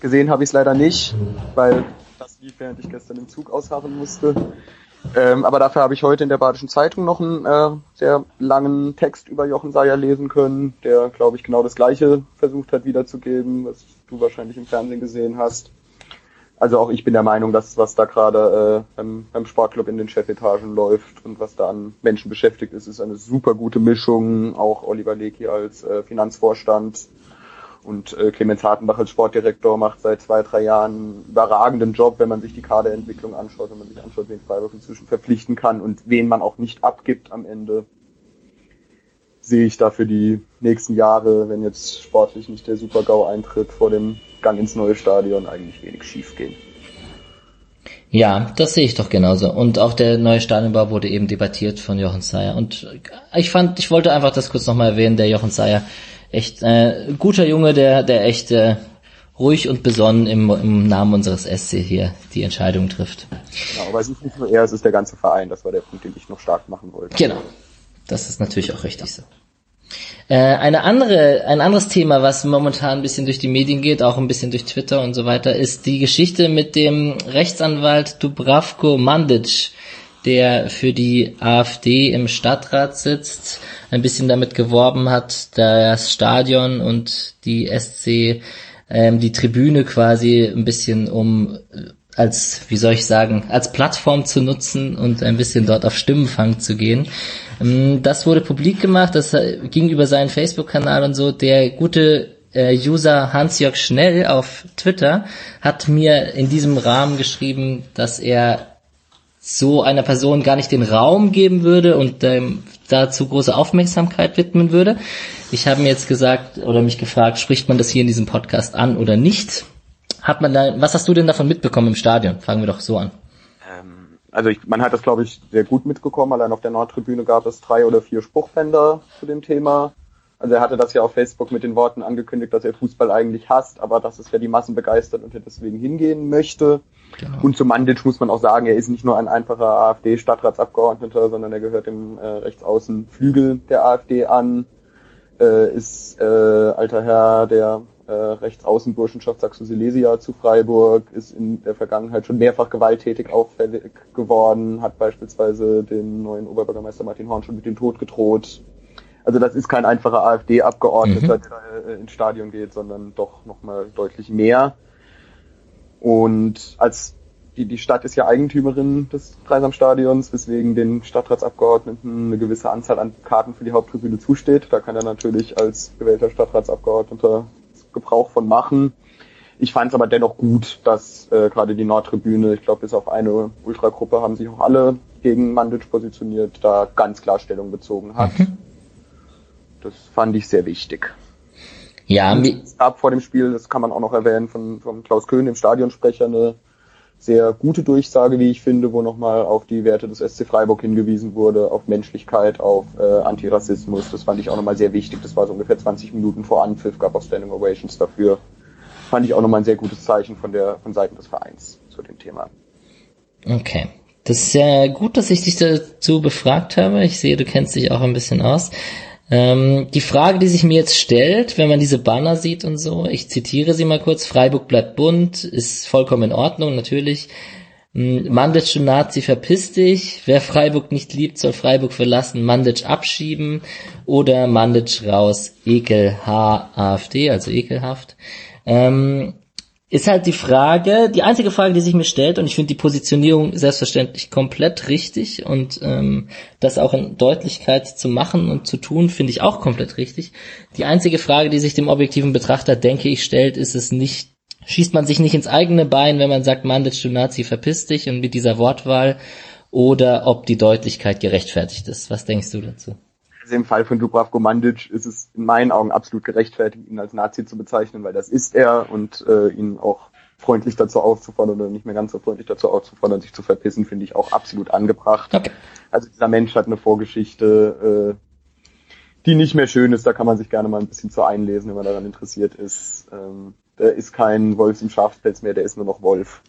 Gesehen habe ich es leider nicht, weil das lief, während ich gestern im Zug ausharren musste. Ähm, aber dafür habe ich heute in der Badischen Zeitung noch einen äh, sehr langen Text über Jochen Seyer lesen können, der, glaube ich, genau das Gleiche versucht hat wiederzugeben, was du wahrscheinlich im Fernsehen gesehen hast. Also auch ich bin der Meinung, dass was da gerade äh, beim, beim Sportclub in den Chefetagen läuft und was da an Menschen beschäftigt ist, ist eine super gute Mischung. Auch Oliver Lecky als äh, Finanzvorstand und äh, Clemens Hartenbach als Sportdirektor macht seit zwei, drei Jahren einen überragenden Job, wenn man sich die Kaderentwicklung anschaut, wenn man sich anschaut, wen Freiburg inzwischen verpflichten kann und wen man auch nicht abgibt am Ende. Sehe ich da für die nächsten Jahre, wenn jetzt sportlich nicht der Super-GAU eintritt, vor dem Gang ins neue Stadion eigentlich wenig schief gehen. Ja, das sehe ich doch genauso. Und auch der neue Stadionbau wurde eben debattiert von Jochen Seyer. Und ich fand, ich wollte einfach das kurz nochmal erwähnen, der Jochen Seyer, echt äh, guter Junge, der, der echt äh, ruhig und besonnen im, im Namen unseres SC hier die Entscheidung trifft. Genau, aber es ist nicht nur er, es ist der ganze Verein. Das war der Punkt, den ich noch stark machen wollte. Genau. Das ist natürlich auch richtig so. Äh, eine andere, ein anderes Thema, was momentan ein bisschen durch die Medien geht, auch ein bisschen durch Twitter und so weiter, ist die Geschichte mit dem Rechtsanwalt Dubravko Mandic, der für die AfD im Stadtrat sitzt, ein bisschen damit geworben hat, das Stadion und die SC, ähm, die Tribüne quasi ein bisschen um als, wie soll ich sagen, als Plattform zu nutzen und ein bisschen dort auf Stimmenfang zu gehen. Ähm, Das wurde publik gemacht, das äh, ging über seinen Facebook-Kanal und so. Der gute äh, User Hans-Jörg Schnell auf Twitter hat mir in diesem Rahmen geschrieben, dass er so einer Person gar nicht den Raum geben würde und ähm, dazu große Aufmerksamkeit widmen würde. Ich habe mir jetzt gesagt oder mich gefragt, spricht man das hier in diesem Podcast an oder nicht? Hat man da, was hast du denn davon mitbekommen im Stadion? Fangen wir doch so an. Ähm, also ich, man hat das, glaube ich, sehr gut mitbekommen. Allein auf der Nordtribüne gab es drei oder vier Spruchbänder zu dem Thema. Also er hatte das ja auf Facebook mit den Worten angekündigt, dass er Fußball eigentlich hasst, aber dass es ja die Massen begeistert und er deswegen hingehen möchte. Genau. Und zu Mandic muss man auch sagen, er ist nicht nur ein einfacher AfD-Stadtratsabgeordneter, sondern er gehört dem äh, rechtsaußen Flügel der AfD an, äh, ist äh, alter Herr der äh, Rechtsaußenburschenschaft Sachsen-Silesia zu Freiburg, ist in der Vergangenheit schon mehrfach gewalttätig auffällig geworden, hat beispielsweise den neuen Oberbürgermeister Martin Horn schon mit dem Tod gedroht. Also das ist kein einfacher AfD-Abgeordneter, mhm. der äh, ins Stadion geht, sondern doch nochmal deutlich mehr. Und als die, die Stadt ist ja Eigentümerin des Dreisamstadions, weswegen den Stadtratsabgeordneten eine gewisse Anzahl an Karten für die Haupttribüne zusteht. Da kann er natürlich als gewählter Stadtratsabgeordneter Gebrauch von machen. Ich fand es aber dennoch gut, dass äh, gerade die Nordtribüne, ich glaube bis auf eine Ultragruppe haben sich auch alle gegen Mandic positioniert, da ganz klar Stellung bezogen hat. Mhm. Das fand ich sehr wichtig. Ja, es gab vor dem Spiel, das kann man auch noch erwähnen, von, von Klaus Köhn, dem Stadionsprecher, eine sehr gute Durchsage, wie ich finde, wo nochmal auf die Werte des SC Freiburg hingewiesen wurde, auf Menschlichkeit, auf äh, Antirassismus. Das fand ich auch nochmal sehr wichtig. Das war so ungefähr 20 Minuten vor Anpfiff, gab auch Standing Ovations dafür. Fand ich auch nochmal ein sehr gutes Zeichen von der von Seiten des Vereins zu dem Thema. Okay. Das ist ja gut, dass ich dich dazu befragt habe. Ich sehe, du kennst dich auch ein bisschen aus. Ähm, die Frage, die sich mir jetzt stellt, wenn man diese Banner sieht und so, ich zitiere sie mal kurz, Freiburg bleibt bunt, ist vollkommen in Ordnung, natürlich. Hm, Mandic und Nazi verpiss dich. Wer Freiburg nicht liebt, soll Freiburg verlassen. Mandic abschieben oder Mandic raus. Ekel H AfD, also ekelhaft. Ähm, ist halt die Frage, die einzige Frage, die sich mir stellt, und ich finde die Positionierung selbstverständlich komplett richtig und ähm, das auch in Deutlichkeit zu machen und zu tun, finde ich auch komplett richtig. Die einzige Frage, die sich dem objektiven Betrachter, denke ich, stellt, ist es nicht, schießt man sich nicht ins eigene Bein, wenn man sagt, Mandic, du Nazi, verpiss dich und mit dieser Wortwahl, oder ob die Deutlichkeit gerechtfertigt ist. Was denkst du dazu? Also im Fall von Dubravko Mandic ist es in meinen Augen absolut gerechtfertigt, ihn als Nazi zu bezeichnen, weil das ist er und äh, ihn auch freundlich dazu aufzufordern oder nicht mehr ganz so freundlich dazu aufzufordern, sich zu verpissen, finde ich auch absolut angebracht. Okay. Also dieser Mensch hat eine Vorgeschichte, äh, die nicht mehr schön ist. Da kann man sich gerne mal ein bisschen zu einlesen, wenn man daran interessiert ist. Ähm, der ist kein Wolf im Schafspelz mehr, der ist nur noch Wolf.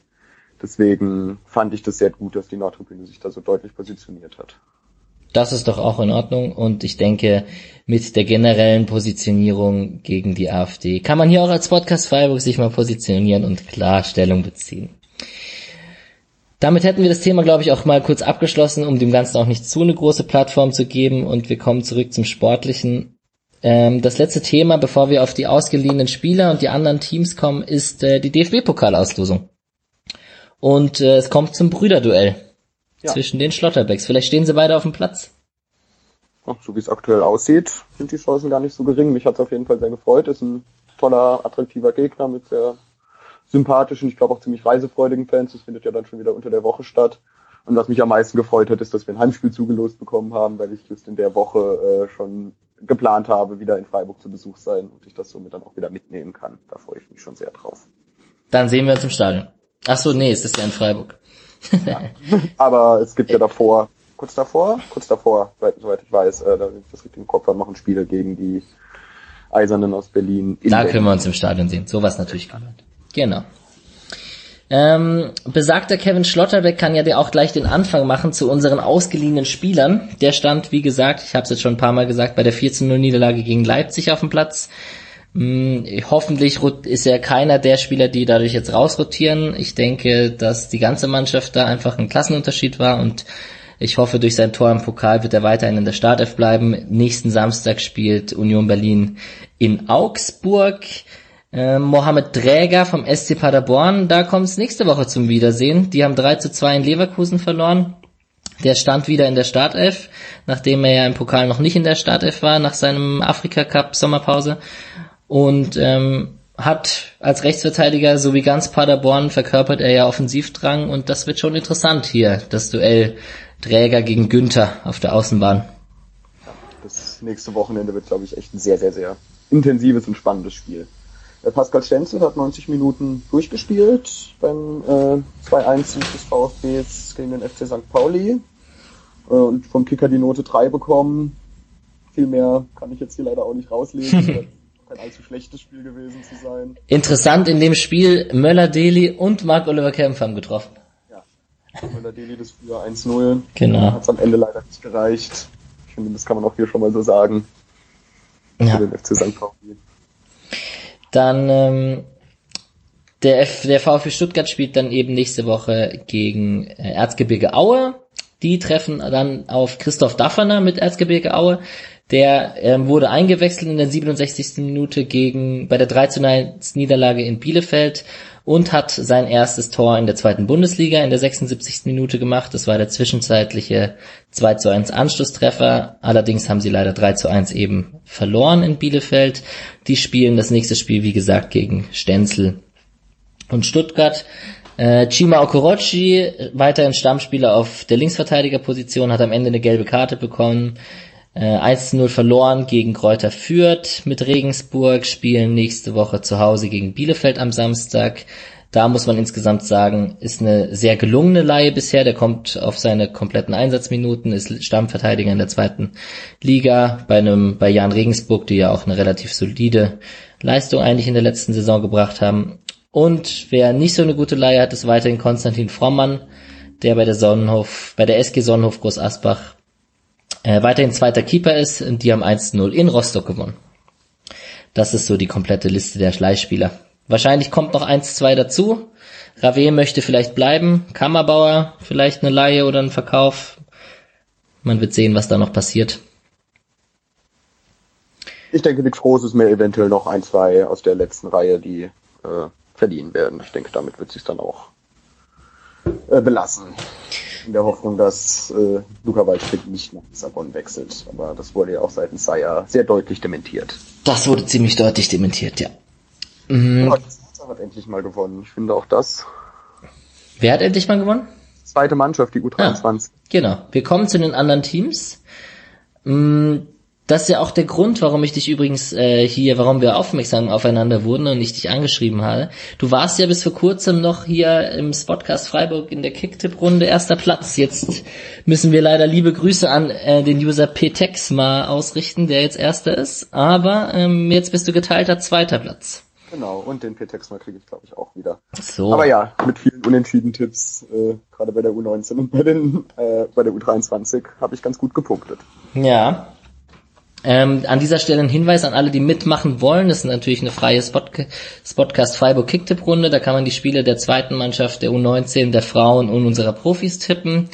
Deswegen fand ich das sehr gut, dass die Nordtribüne sich da so deutlich positioniert hat. Das ist doch auch in Ordnung und ich denke, mit der generellen Positionierung gegen die AfD kann man hier auch als Podcast Freiburg sich mal positionieren und klar Stellung beziehen. Damit hätten wir das Thema, glaube ich, auch mal kurz abgeschlossen, um dem Ganzen auch nicht zu eine große Plattform zu geben und wir kommen zurück zum Sportlichen. Ähm, das letzte Thema, bevor wir auf die ausgeliehenen Spieler und die anderen Teams kommen, ist äh, die DFB-Pokalauslosung. Und äh, es kommt zum Brüderduell ja. zwischen den Schlotterbecks. Vielleicht stehen sie beide auf dem Platz. Ach, so wie es aktuell aussieht, sind die Chancen gar nicht so gering. Mich hat es auf jeden Fall sehr gefreut. Ist ein toller, attraktiver Gegner mit sehr sympathischen, ich glaube auch ziemlich reisefreudigen Fans. Das findet ja dann schon wieder unter der Woche statt. Und was mich am meisten gefreut hat, ist, dass wir ein Heimspiel zugelost bekommen haben, weil ich just in der Woche äh, schon geplant habe, wieder in Freiburg zu Besuch sein und ich das somit dann auch wieder mitnehmen kann. Da freue ich mich schon sehr drauf. Dann sehen wir uns im Stadion. Ach so, nee, es ist ja in Freiburg. Ja. Aber es gibt ja davor, kurz davor, kurz davor, soweit ich weiß, äh, da das richtig im Kopf habe, machen Spiele gegen die Eisernen aus Berlin. Da Berlin. können wir uns im Stadion sehen. Sowas natürlich gemeint. Genau. Ähm, besagter Kevin Schlotterbeck kann ja auch gleich den Anfang machen zu unseren ausgeliehenen Spielern. Der stand, wie gesagt, ich habe es jetzt schon ein paar Mal gesagt, bei der 14-0-Niederlage gegen Leipzig auf dem Platz. Hm, hoffentlich ist er keiner der Spieler, die dadurch jetzt rausrotieren. Ich denke, dass die ganze Mannschaft da einfach ein Klassenunterschied war und ich hoffe, durch sein Tor im Pokal wird er weiterhin in der Startelf bleiben. Nächsten Samstag spielt Union Berlin in Augsburg. Äh, Mohamed Dräger vom SC Paderborn, da kommt es nächste Woche zum Wiedersehen. Die haben 3 zu 2 in Leverkusen verloren. Der stand wieder in der Startelf, nachdem er ja im Pokal noch nicht in der Startelf war, nach seinem Afrika Cup Sommerpause und ähm, hat als Rechtsverteidiger so wie ganz Paderborn verkörpert er ja Offensivdrang und das wird schon interessant hier, das Duell Träger gegen Günther auf der Außenbahn. Das nächste Wochenende wird, glaube ich, echt ein sehr, sehr, sehr intensives und spannendes Spiel. Der Pascal Stenzel hat 90 Minuten durchgespielt beim äh, 2-1 des VfBs gegen den FC St. Pauli äh, und vom Kicker die Note 3 bekommen. Viel mehr kann ich jetzt hier leider auch nicht rauslesen. kein allzu schlechtes Spiel gewesen zu sein. Interessant in dem Spiel, Möller-Deli und Marc-Oliver Kempf haben getroffen. Ja, Möller-Deli das früher 1-0. Genau. Hat es am Ende leider nicht gereicht. Ich finde, das kann man auch hier schon mal so sagen. Ja. Für den FC St. Pauli. Dann ähm, der, F der VfB Stuttgart spielt dann eben nächste Woche gegen äh, Erzgebirge Aue. Die treffen dann auf Christoph Dafferner mit Erzgebirge Aue. Der ähm, wurde eingewechselt in der 67. Minute gegen bei der 3 zu 1 Niederlage in Bielefeld und hat sein erstes Tor in der zweiten Bundesliga in der 76. Minute gemacht. Das war der zwischenzeitliche 2 zu 1 Anschlusstreffer. Allerdings haben sie leider 3 zu 1 eben verloren in Bielefeld. Die spielen das nächste Spiel, wie gesagt, gegen Stenzel und Stuttgart. Äh, Chima Okorochi, weiterhin Stammspieler auf der Linksverteidigerposition, hat am Ende eine gelbe Karte bekommen. Äh, 1 0 verloren gegen Kräuter Fürth mit Regensburg, spielen nächste Woche zu Hause gegen Bielefeld am Samstag. Da muss man insgesamt sagen, ist eine sehr gelungene Laie bisher. Der kommt auf seine kompletten Einsatzminuten, ist Stammverteidiger in der zweiten Liga bei einem, bei Jan Regensburg, die ja auch eine relativ solide Leistung eigentlich in der letzten Saison gebracht haben. Und wer nicht so eine gute Leihe hat, ist weiterhin Konstantin Frommann, der bei der Sonnenhof, bei der SG Sonnenhof Groß Asbach äh, weiterhin zweiter Keeper ist und die haben 1-0 in Rostock gewonnen. Das ist so die komplette Liste der Schleichspieler. Wahrscheinlich kommt noch 1-2 dazu. Rave möchte vielleicht bleiben, Kammerbauer vielleicht eine Laie oder einen Verkauf. Man wird sehen, was da noch passiert. Ich denke, Frohes ist mir eventuell noch ein, zwei aus der letzten Reihe, die äh, verliehen werden. Ich denke, damit wird sich dann auch äh, belassen. In der Hoffnung, dass äh, Luca Waldschmidt nicht nach Lissabon wechselt. Aber das wurde ja auch seitens Saya sehr deutlich dementiert. Das wurde ziemlich deutlich dementiert, ja. Mhm. Ja, die hat endlich mal gewonnen. Ich finde auch das. Wer hat endlich mal gewonnen? Zweite Mannschaft, die U23. Ah, genau. Wir kommen zu den anderen Teams. Mhm. Das ist ja auch der Grund, warum ich dich übrigens äh, hier, warum wir aufmerksam aufeinander wurden und ich dich angeschrieben habe. Du warst ja bis vor kurzem noch hier im Spotcast Freiburg in der Kicktipp-Runde erster Platz. Jetzt müssen wir leider liebe Grüße an äh, den User Ptex mal ausrichten, der jetzt erster ist. Aber ähm, jetzt bist du geteilter zweiter Platz. Genau, und den Ptex mal kriege ich, glaube ich, auch wieder. So. Aber ja, mit vielen unentschieden Tipps, äh, gerade bei der U19 und bei, den, äh, bei der U23 habe ich ganz gut gepunktet. Ja, ähm, an dieser Stelle ein Hinweis an alle, die mitmachen wollen. Das ist natürlich eine freie Spot Spotcast Freiburg Kicktipp Runde. Da kann man die Spiele der zweiten Mannschaft, der U19, der Frauen und unserer Profis tippen.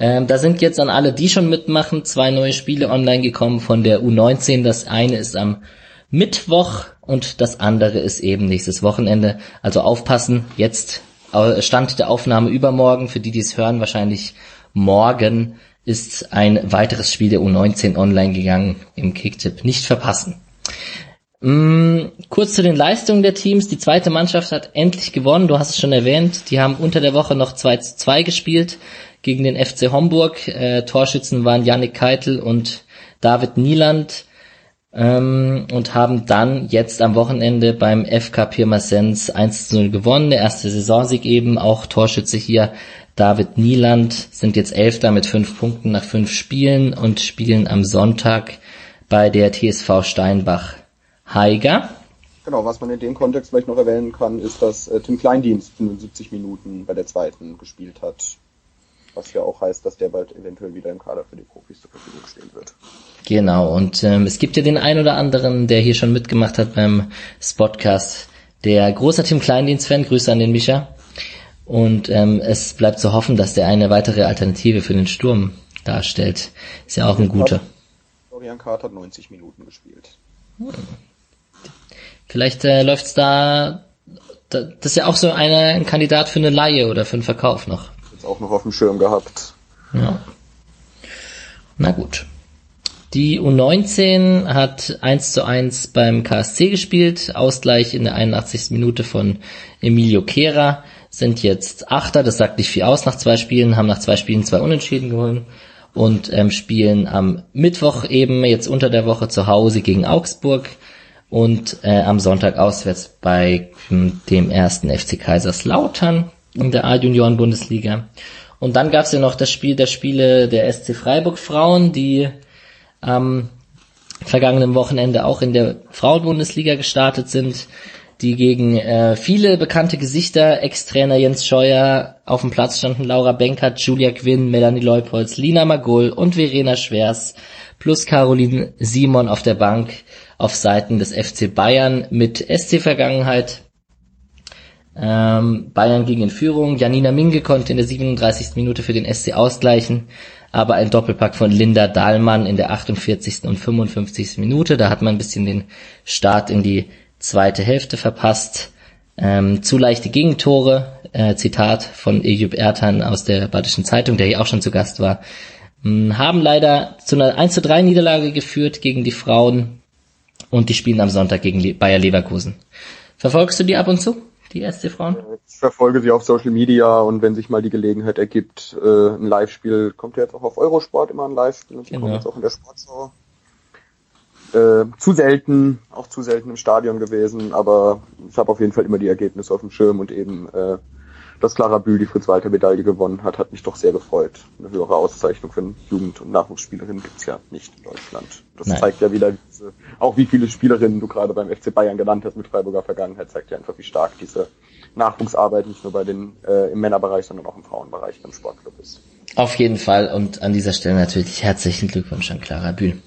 Ähm, da sind jetzt an alle, die schon mitmachen, zwei neue Spiele online gekommen von der U19. Das eine ist am Mittwoch und das andere ist eben nächstes Wochenende. Also aufpassen. Jetzt äh, Stand der Aufnahme übermorgen. Für die, die es hören, wahrscheinlich morgen ist ein weiteres Spiel der U19 online gegangen im Kicktipp. Nicht verpassen. Mm, kurz zu den Leistungen der Teams. Die zweite Mannschaft hat endlich gewonnen. Du hast es schon erwähnt. Die haben unter der Woche noch 2 zu 2 gespielt gegen den FC Homburg. Äh, Torschützen waren Yannick Keitel und David Nieland. Ähm, und haben dann jetzt am Wochenende beim FK Pirmasens 1 zu 0 gewonnen. Der erste Saisonsieg eben, auch Torschütze hier David Nieland sind jetzt Elfter mit fünf Punkten nach fünf Spielen und spielen am Sonntag bei der TSV Steinbach Haiger. Genau, was man in dem Kontext vielleicht noch erwähnen kann, ist, dass äh, Tim Kleindienst 75 Minuten bei der zweiten gespielt hat. Was ja auch heißt, dass der bald eventuell wieder im Kader für die Profis zur Verfügung stehen wird. Genau, und ähm, es gibt ja den einen oder anderen, der hier schon mitgemacht hat beim Spotcast. Der großer Tim Kleindienst-Fan, Grüße an den Micha, und ähm, es bleibt zu hoffen, dass der eine weitere Alternative für den Sturm darstellt. Ist ja auch ein guter. Florian Kart hat 90 Minuten gespielt. Hm. Vielleicht äh, läuft's da, da. Das ist ja auch so eine, ein Kandidat für eine Laie oder für einen Verkauf noch. Jetzt auch noch auf dem Schirm gehabt. Ja. Na gut. Die U19 hat 1 zu 1 beim KSC gespielt, Ausgleich in der 81. Minute von Emilio Kehra sind jetzt Achter, das sagt nicht viel aus nach zwei Spielen, haben nach zwei Spielen zwei Unentschieden geholt und ähm, spielen am Mittwoch eben jetzt unter der Woche zu Hause gegen Augsburg und äh, am Sonntag auswärts bei ähm, dem ersten FC Kaiserslautern in der A-Junioren-Bundesliga. Und dann gab's ja noch das Spiel der Spiele der SC Freiburg Frauen, die am vergangenen Wochenende auch in der Frauenbundesliga gestartet sind die gegen äh, viele bekannte Gesichter, Ex-Trainer Jens Scheuer, auf dem Platz standen Laura Benkert, Julia Quinn, Melanie Leupolz, Lina Magul und Verena Schwers, plus Caroline Simon auf der Bank auf Seiten des FC Bayern mit SC-Vergangenheit. Ähm, Bayern ging in Führung. Janina Minge konnte in der 37. Minute für den SC ausgleichen, aber ein Doppelpack von Linda Dahlmann in der 48. und 55. Minute. Da hat man ein bisschen den Start in die zweite Hälfte verpasst. Ähm, zu leichte Gegentore, äh, Zitat von Ejub Ertan aus der Badischen Zeitung, der hier auch schon zu Gast war, mh, haben leider zu einer 1 zu 3 Niederlage geführt gegen die Frauen und die spielen am Sonntag gegen Bayer Leverkusen. Verfolgst du die ab und zu, die SC Frauen? Ich verfolge sie auf Social Media und wenn sich mal die Gelegenheit ergibt, äh, ein Live-Spiel, kommt ja jetzt auch auf Eurosport immer ein Live-Spiel und genau. kommt jetzt auch in der Sportschau äh, zu selten, auch zu selten im Stadion gewesen, aber ich habe auf jeden Fall immer die Ergebnisse auf dem Schirm und eben, äh, dass Clara Bühl die Fritz-Walter-Medaille gewonnen hat, hat mich doch sehr gefreut. Eine höhere Auszeichnung für eine Jugend- und Nachwuchsspielerin gibt's ja nicht in Deutschland. Das Nein. zeigt ja wieder, diese, auch wie viele Spielerinnen du gerade beim FC Bayern genannt hast mit Freiburger Vergangenheit, zeigt ja einfach, wie stark diese Nachwuchsarbeit nicht nur bei den äh, im Männerbereich, sondern auch im Frauenbereich beim Sportclub ist. Auf jeden Fall und an dieser Stelle natürlich herzlichen Glückwunsch an Clara Bühl.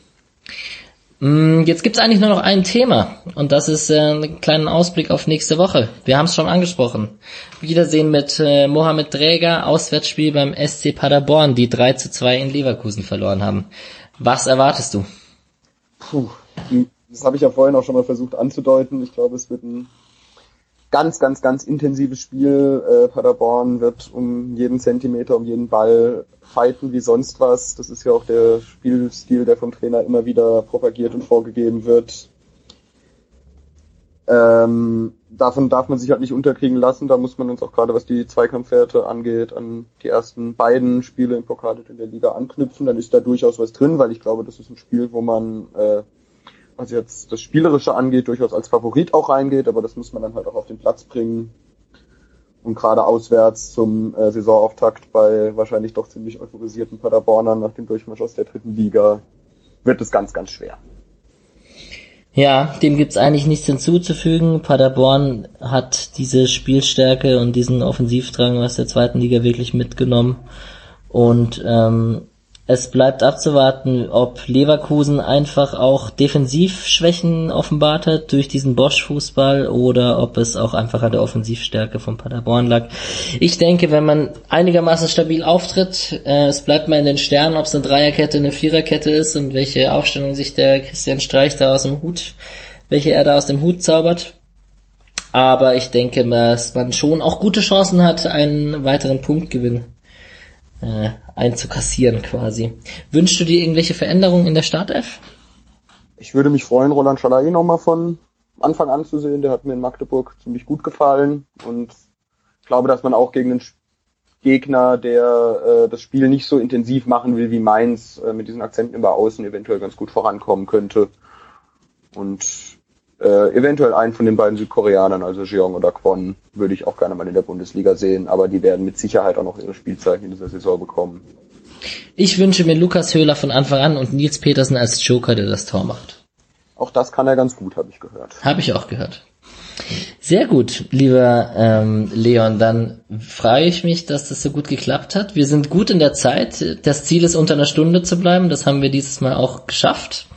Mm, jetzt gibt's eigentlich nur noch ein Thema und das ist äh, ein kleiner Ausblick auf nächste Woche. Wir haben es schon angesprochen. Wiedersehen mit äh, Mohamed Dräger, Auswärtsspiel beim SC Paderborn, die 3 zu 2 in Leverkusen verloren haben. Was erwartest du? Puh, das habe ich ja vorhin auch schon mal versucht anzudeuten. Ich glaube, es wird ein ganz, ganz, ganz intensives Spiel. Äh, Paderborn wird um jeden Zentimeter, um jeden Ball fighten wie sonst was. Das ist ja auch der Spielstil, der vom Trainer immer wieder propagiert und vorgegeben wird. Ähm, davon darf man sich halt nicht unterkriegen lassen. Da muss man uns auch gerade, was die Zweikampfwerte angeht, an die ersten beiden Spiele im Pokal in der Liga anknüpfen. Dann ist da durchaus was drin, weil ich glaube, das ist ein Spiel, wo man äh, was jetzt das Spielerische angeht, durchaus als Favorit auch reingeht, aber das muss man dann halt auch auf den Platz bringen. Und gerade auswärts zum äh, Saisonauftakt bei wahrscheinlich doch ziemlich euphorisierten Paderbornern nach dem Durchmarsch aus der dritten Liga wird es ganz, ganz schwer. Ja, dem gibt's eigentlich nichts hinzuzufügen. Paderborn hat diese Spielstärke und diesen Offensivdrang aus der zweiten Liga wirklich mitgenommen. Und ähm, es bleibt abzuwarten, ob Leverkusen einfach auch Defensivschwächen offenbart hat durch diesen Bosch-Fußball oder ob es auch einfach an der Offensivstärke von Paderborn lag. Ich denke, wenn man einigermaßen stabil auftritt, äh, es bleibt mal in den Sternen, ob es eine Dreierkette, eine Viererkette ist und welche Aufstellung sich der Christian Streich da aus dem Hut, welche er da aus dem Hut zaubert. Aber ich denke, dass man schon auch gute Chancen hat, einen weiteren Punktgewinn äh, einzukassieren quasi. Wünschst du dir irgendwelche Veränderungen in der Startelf? Ich würde mich freuen, Roland Schalai nochmal von Anfang an zu sehen. Der hat mir in Magdeburg ziemlich gut gefallen und ich glaube, dass man auch gegen einen Gegner, der äh, das Spiel nicht so intensiv machen will wie Mainz, äh, mit diesen Akzenten über Außen eventuell ganz gut vorankommen könnte. Und äh, eventuell einen von den beiden Südkoreanern, also Jeong oder Kwon, würde ich auch gerne mal in der Bundesliga sehen, aber die werden mit Sicherheit auch noch ihre Spielzeit in dieser Saison bekommen. Ich wünsche mir Lukas Höhler von Anfang an und Nils Petersen als Joker, der das Tor macht. Auch das kann er ganz gut, habe ich gehört. Habe ich auch gehört. Sehr gut, lieber ähm, Leon. Dann freue ich mich, dass das so gut geklappt hat. Wir sind gut in der Zeit. Das Ziel ist, unter einer Stunde zu bleiben. Das haben wir dieses Mal auch geschafft.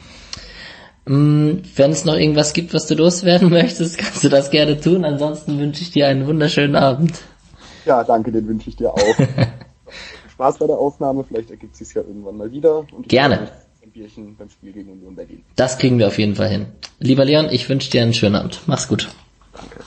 Mm, wenn es noch irgendwas gibt, was du loswerden möchtest, kannst du das gerne tun. Ansonsten wünsche ich dir einen wunderschönen Abend. Ja, danke, den wünsche ich dir auch. Spaß bei der Aufnahme, vielleicht ergibt es sich ja irgendwann mal wieder. Und gerne. Ein Bierchen beim Spiel gegen Union Berlin. Das kriegen wir auf jeden Fall hin. Lieber Leon, ich wünsche dir einen schönen Abend. Mach's gut. Danke.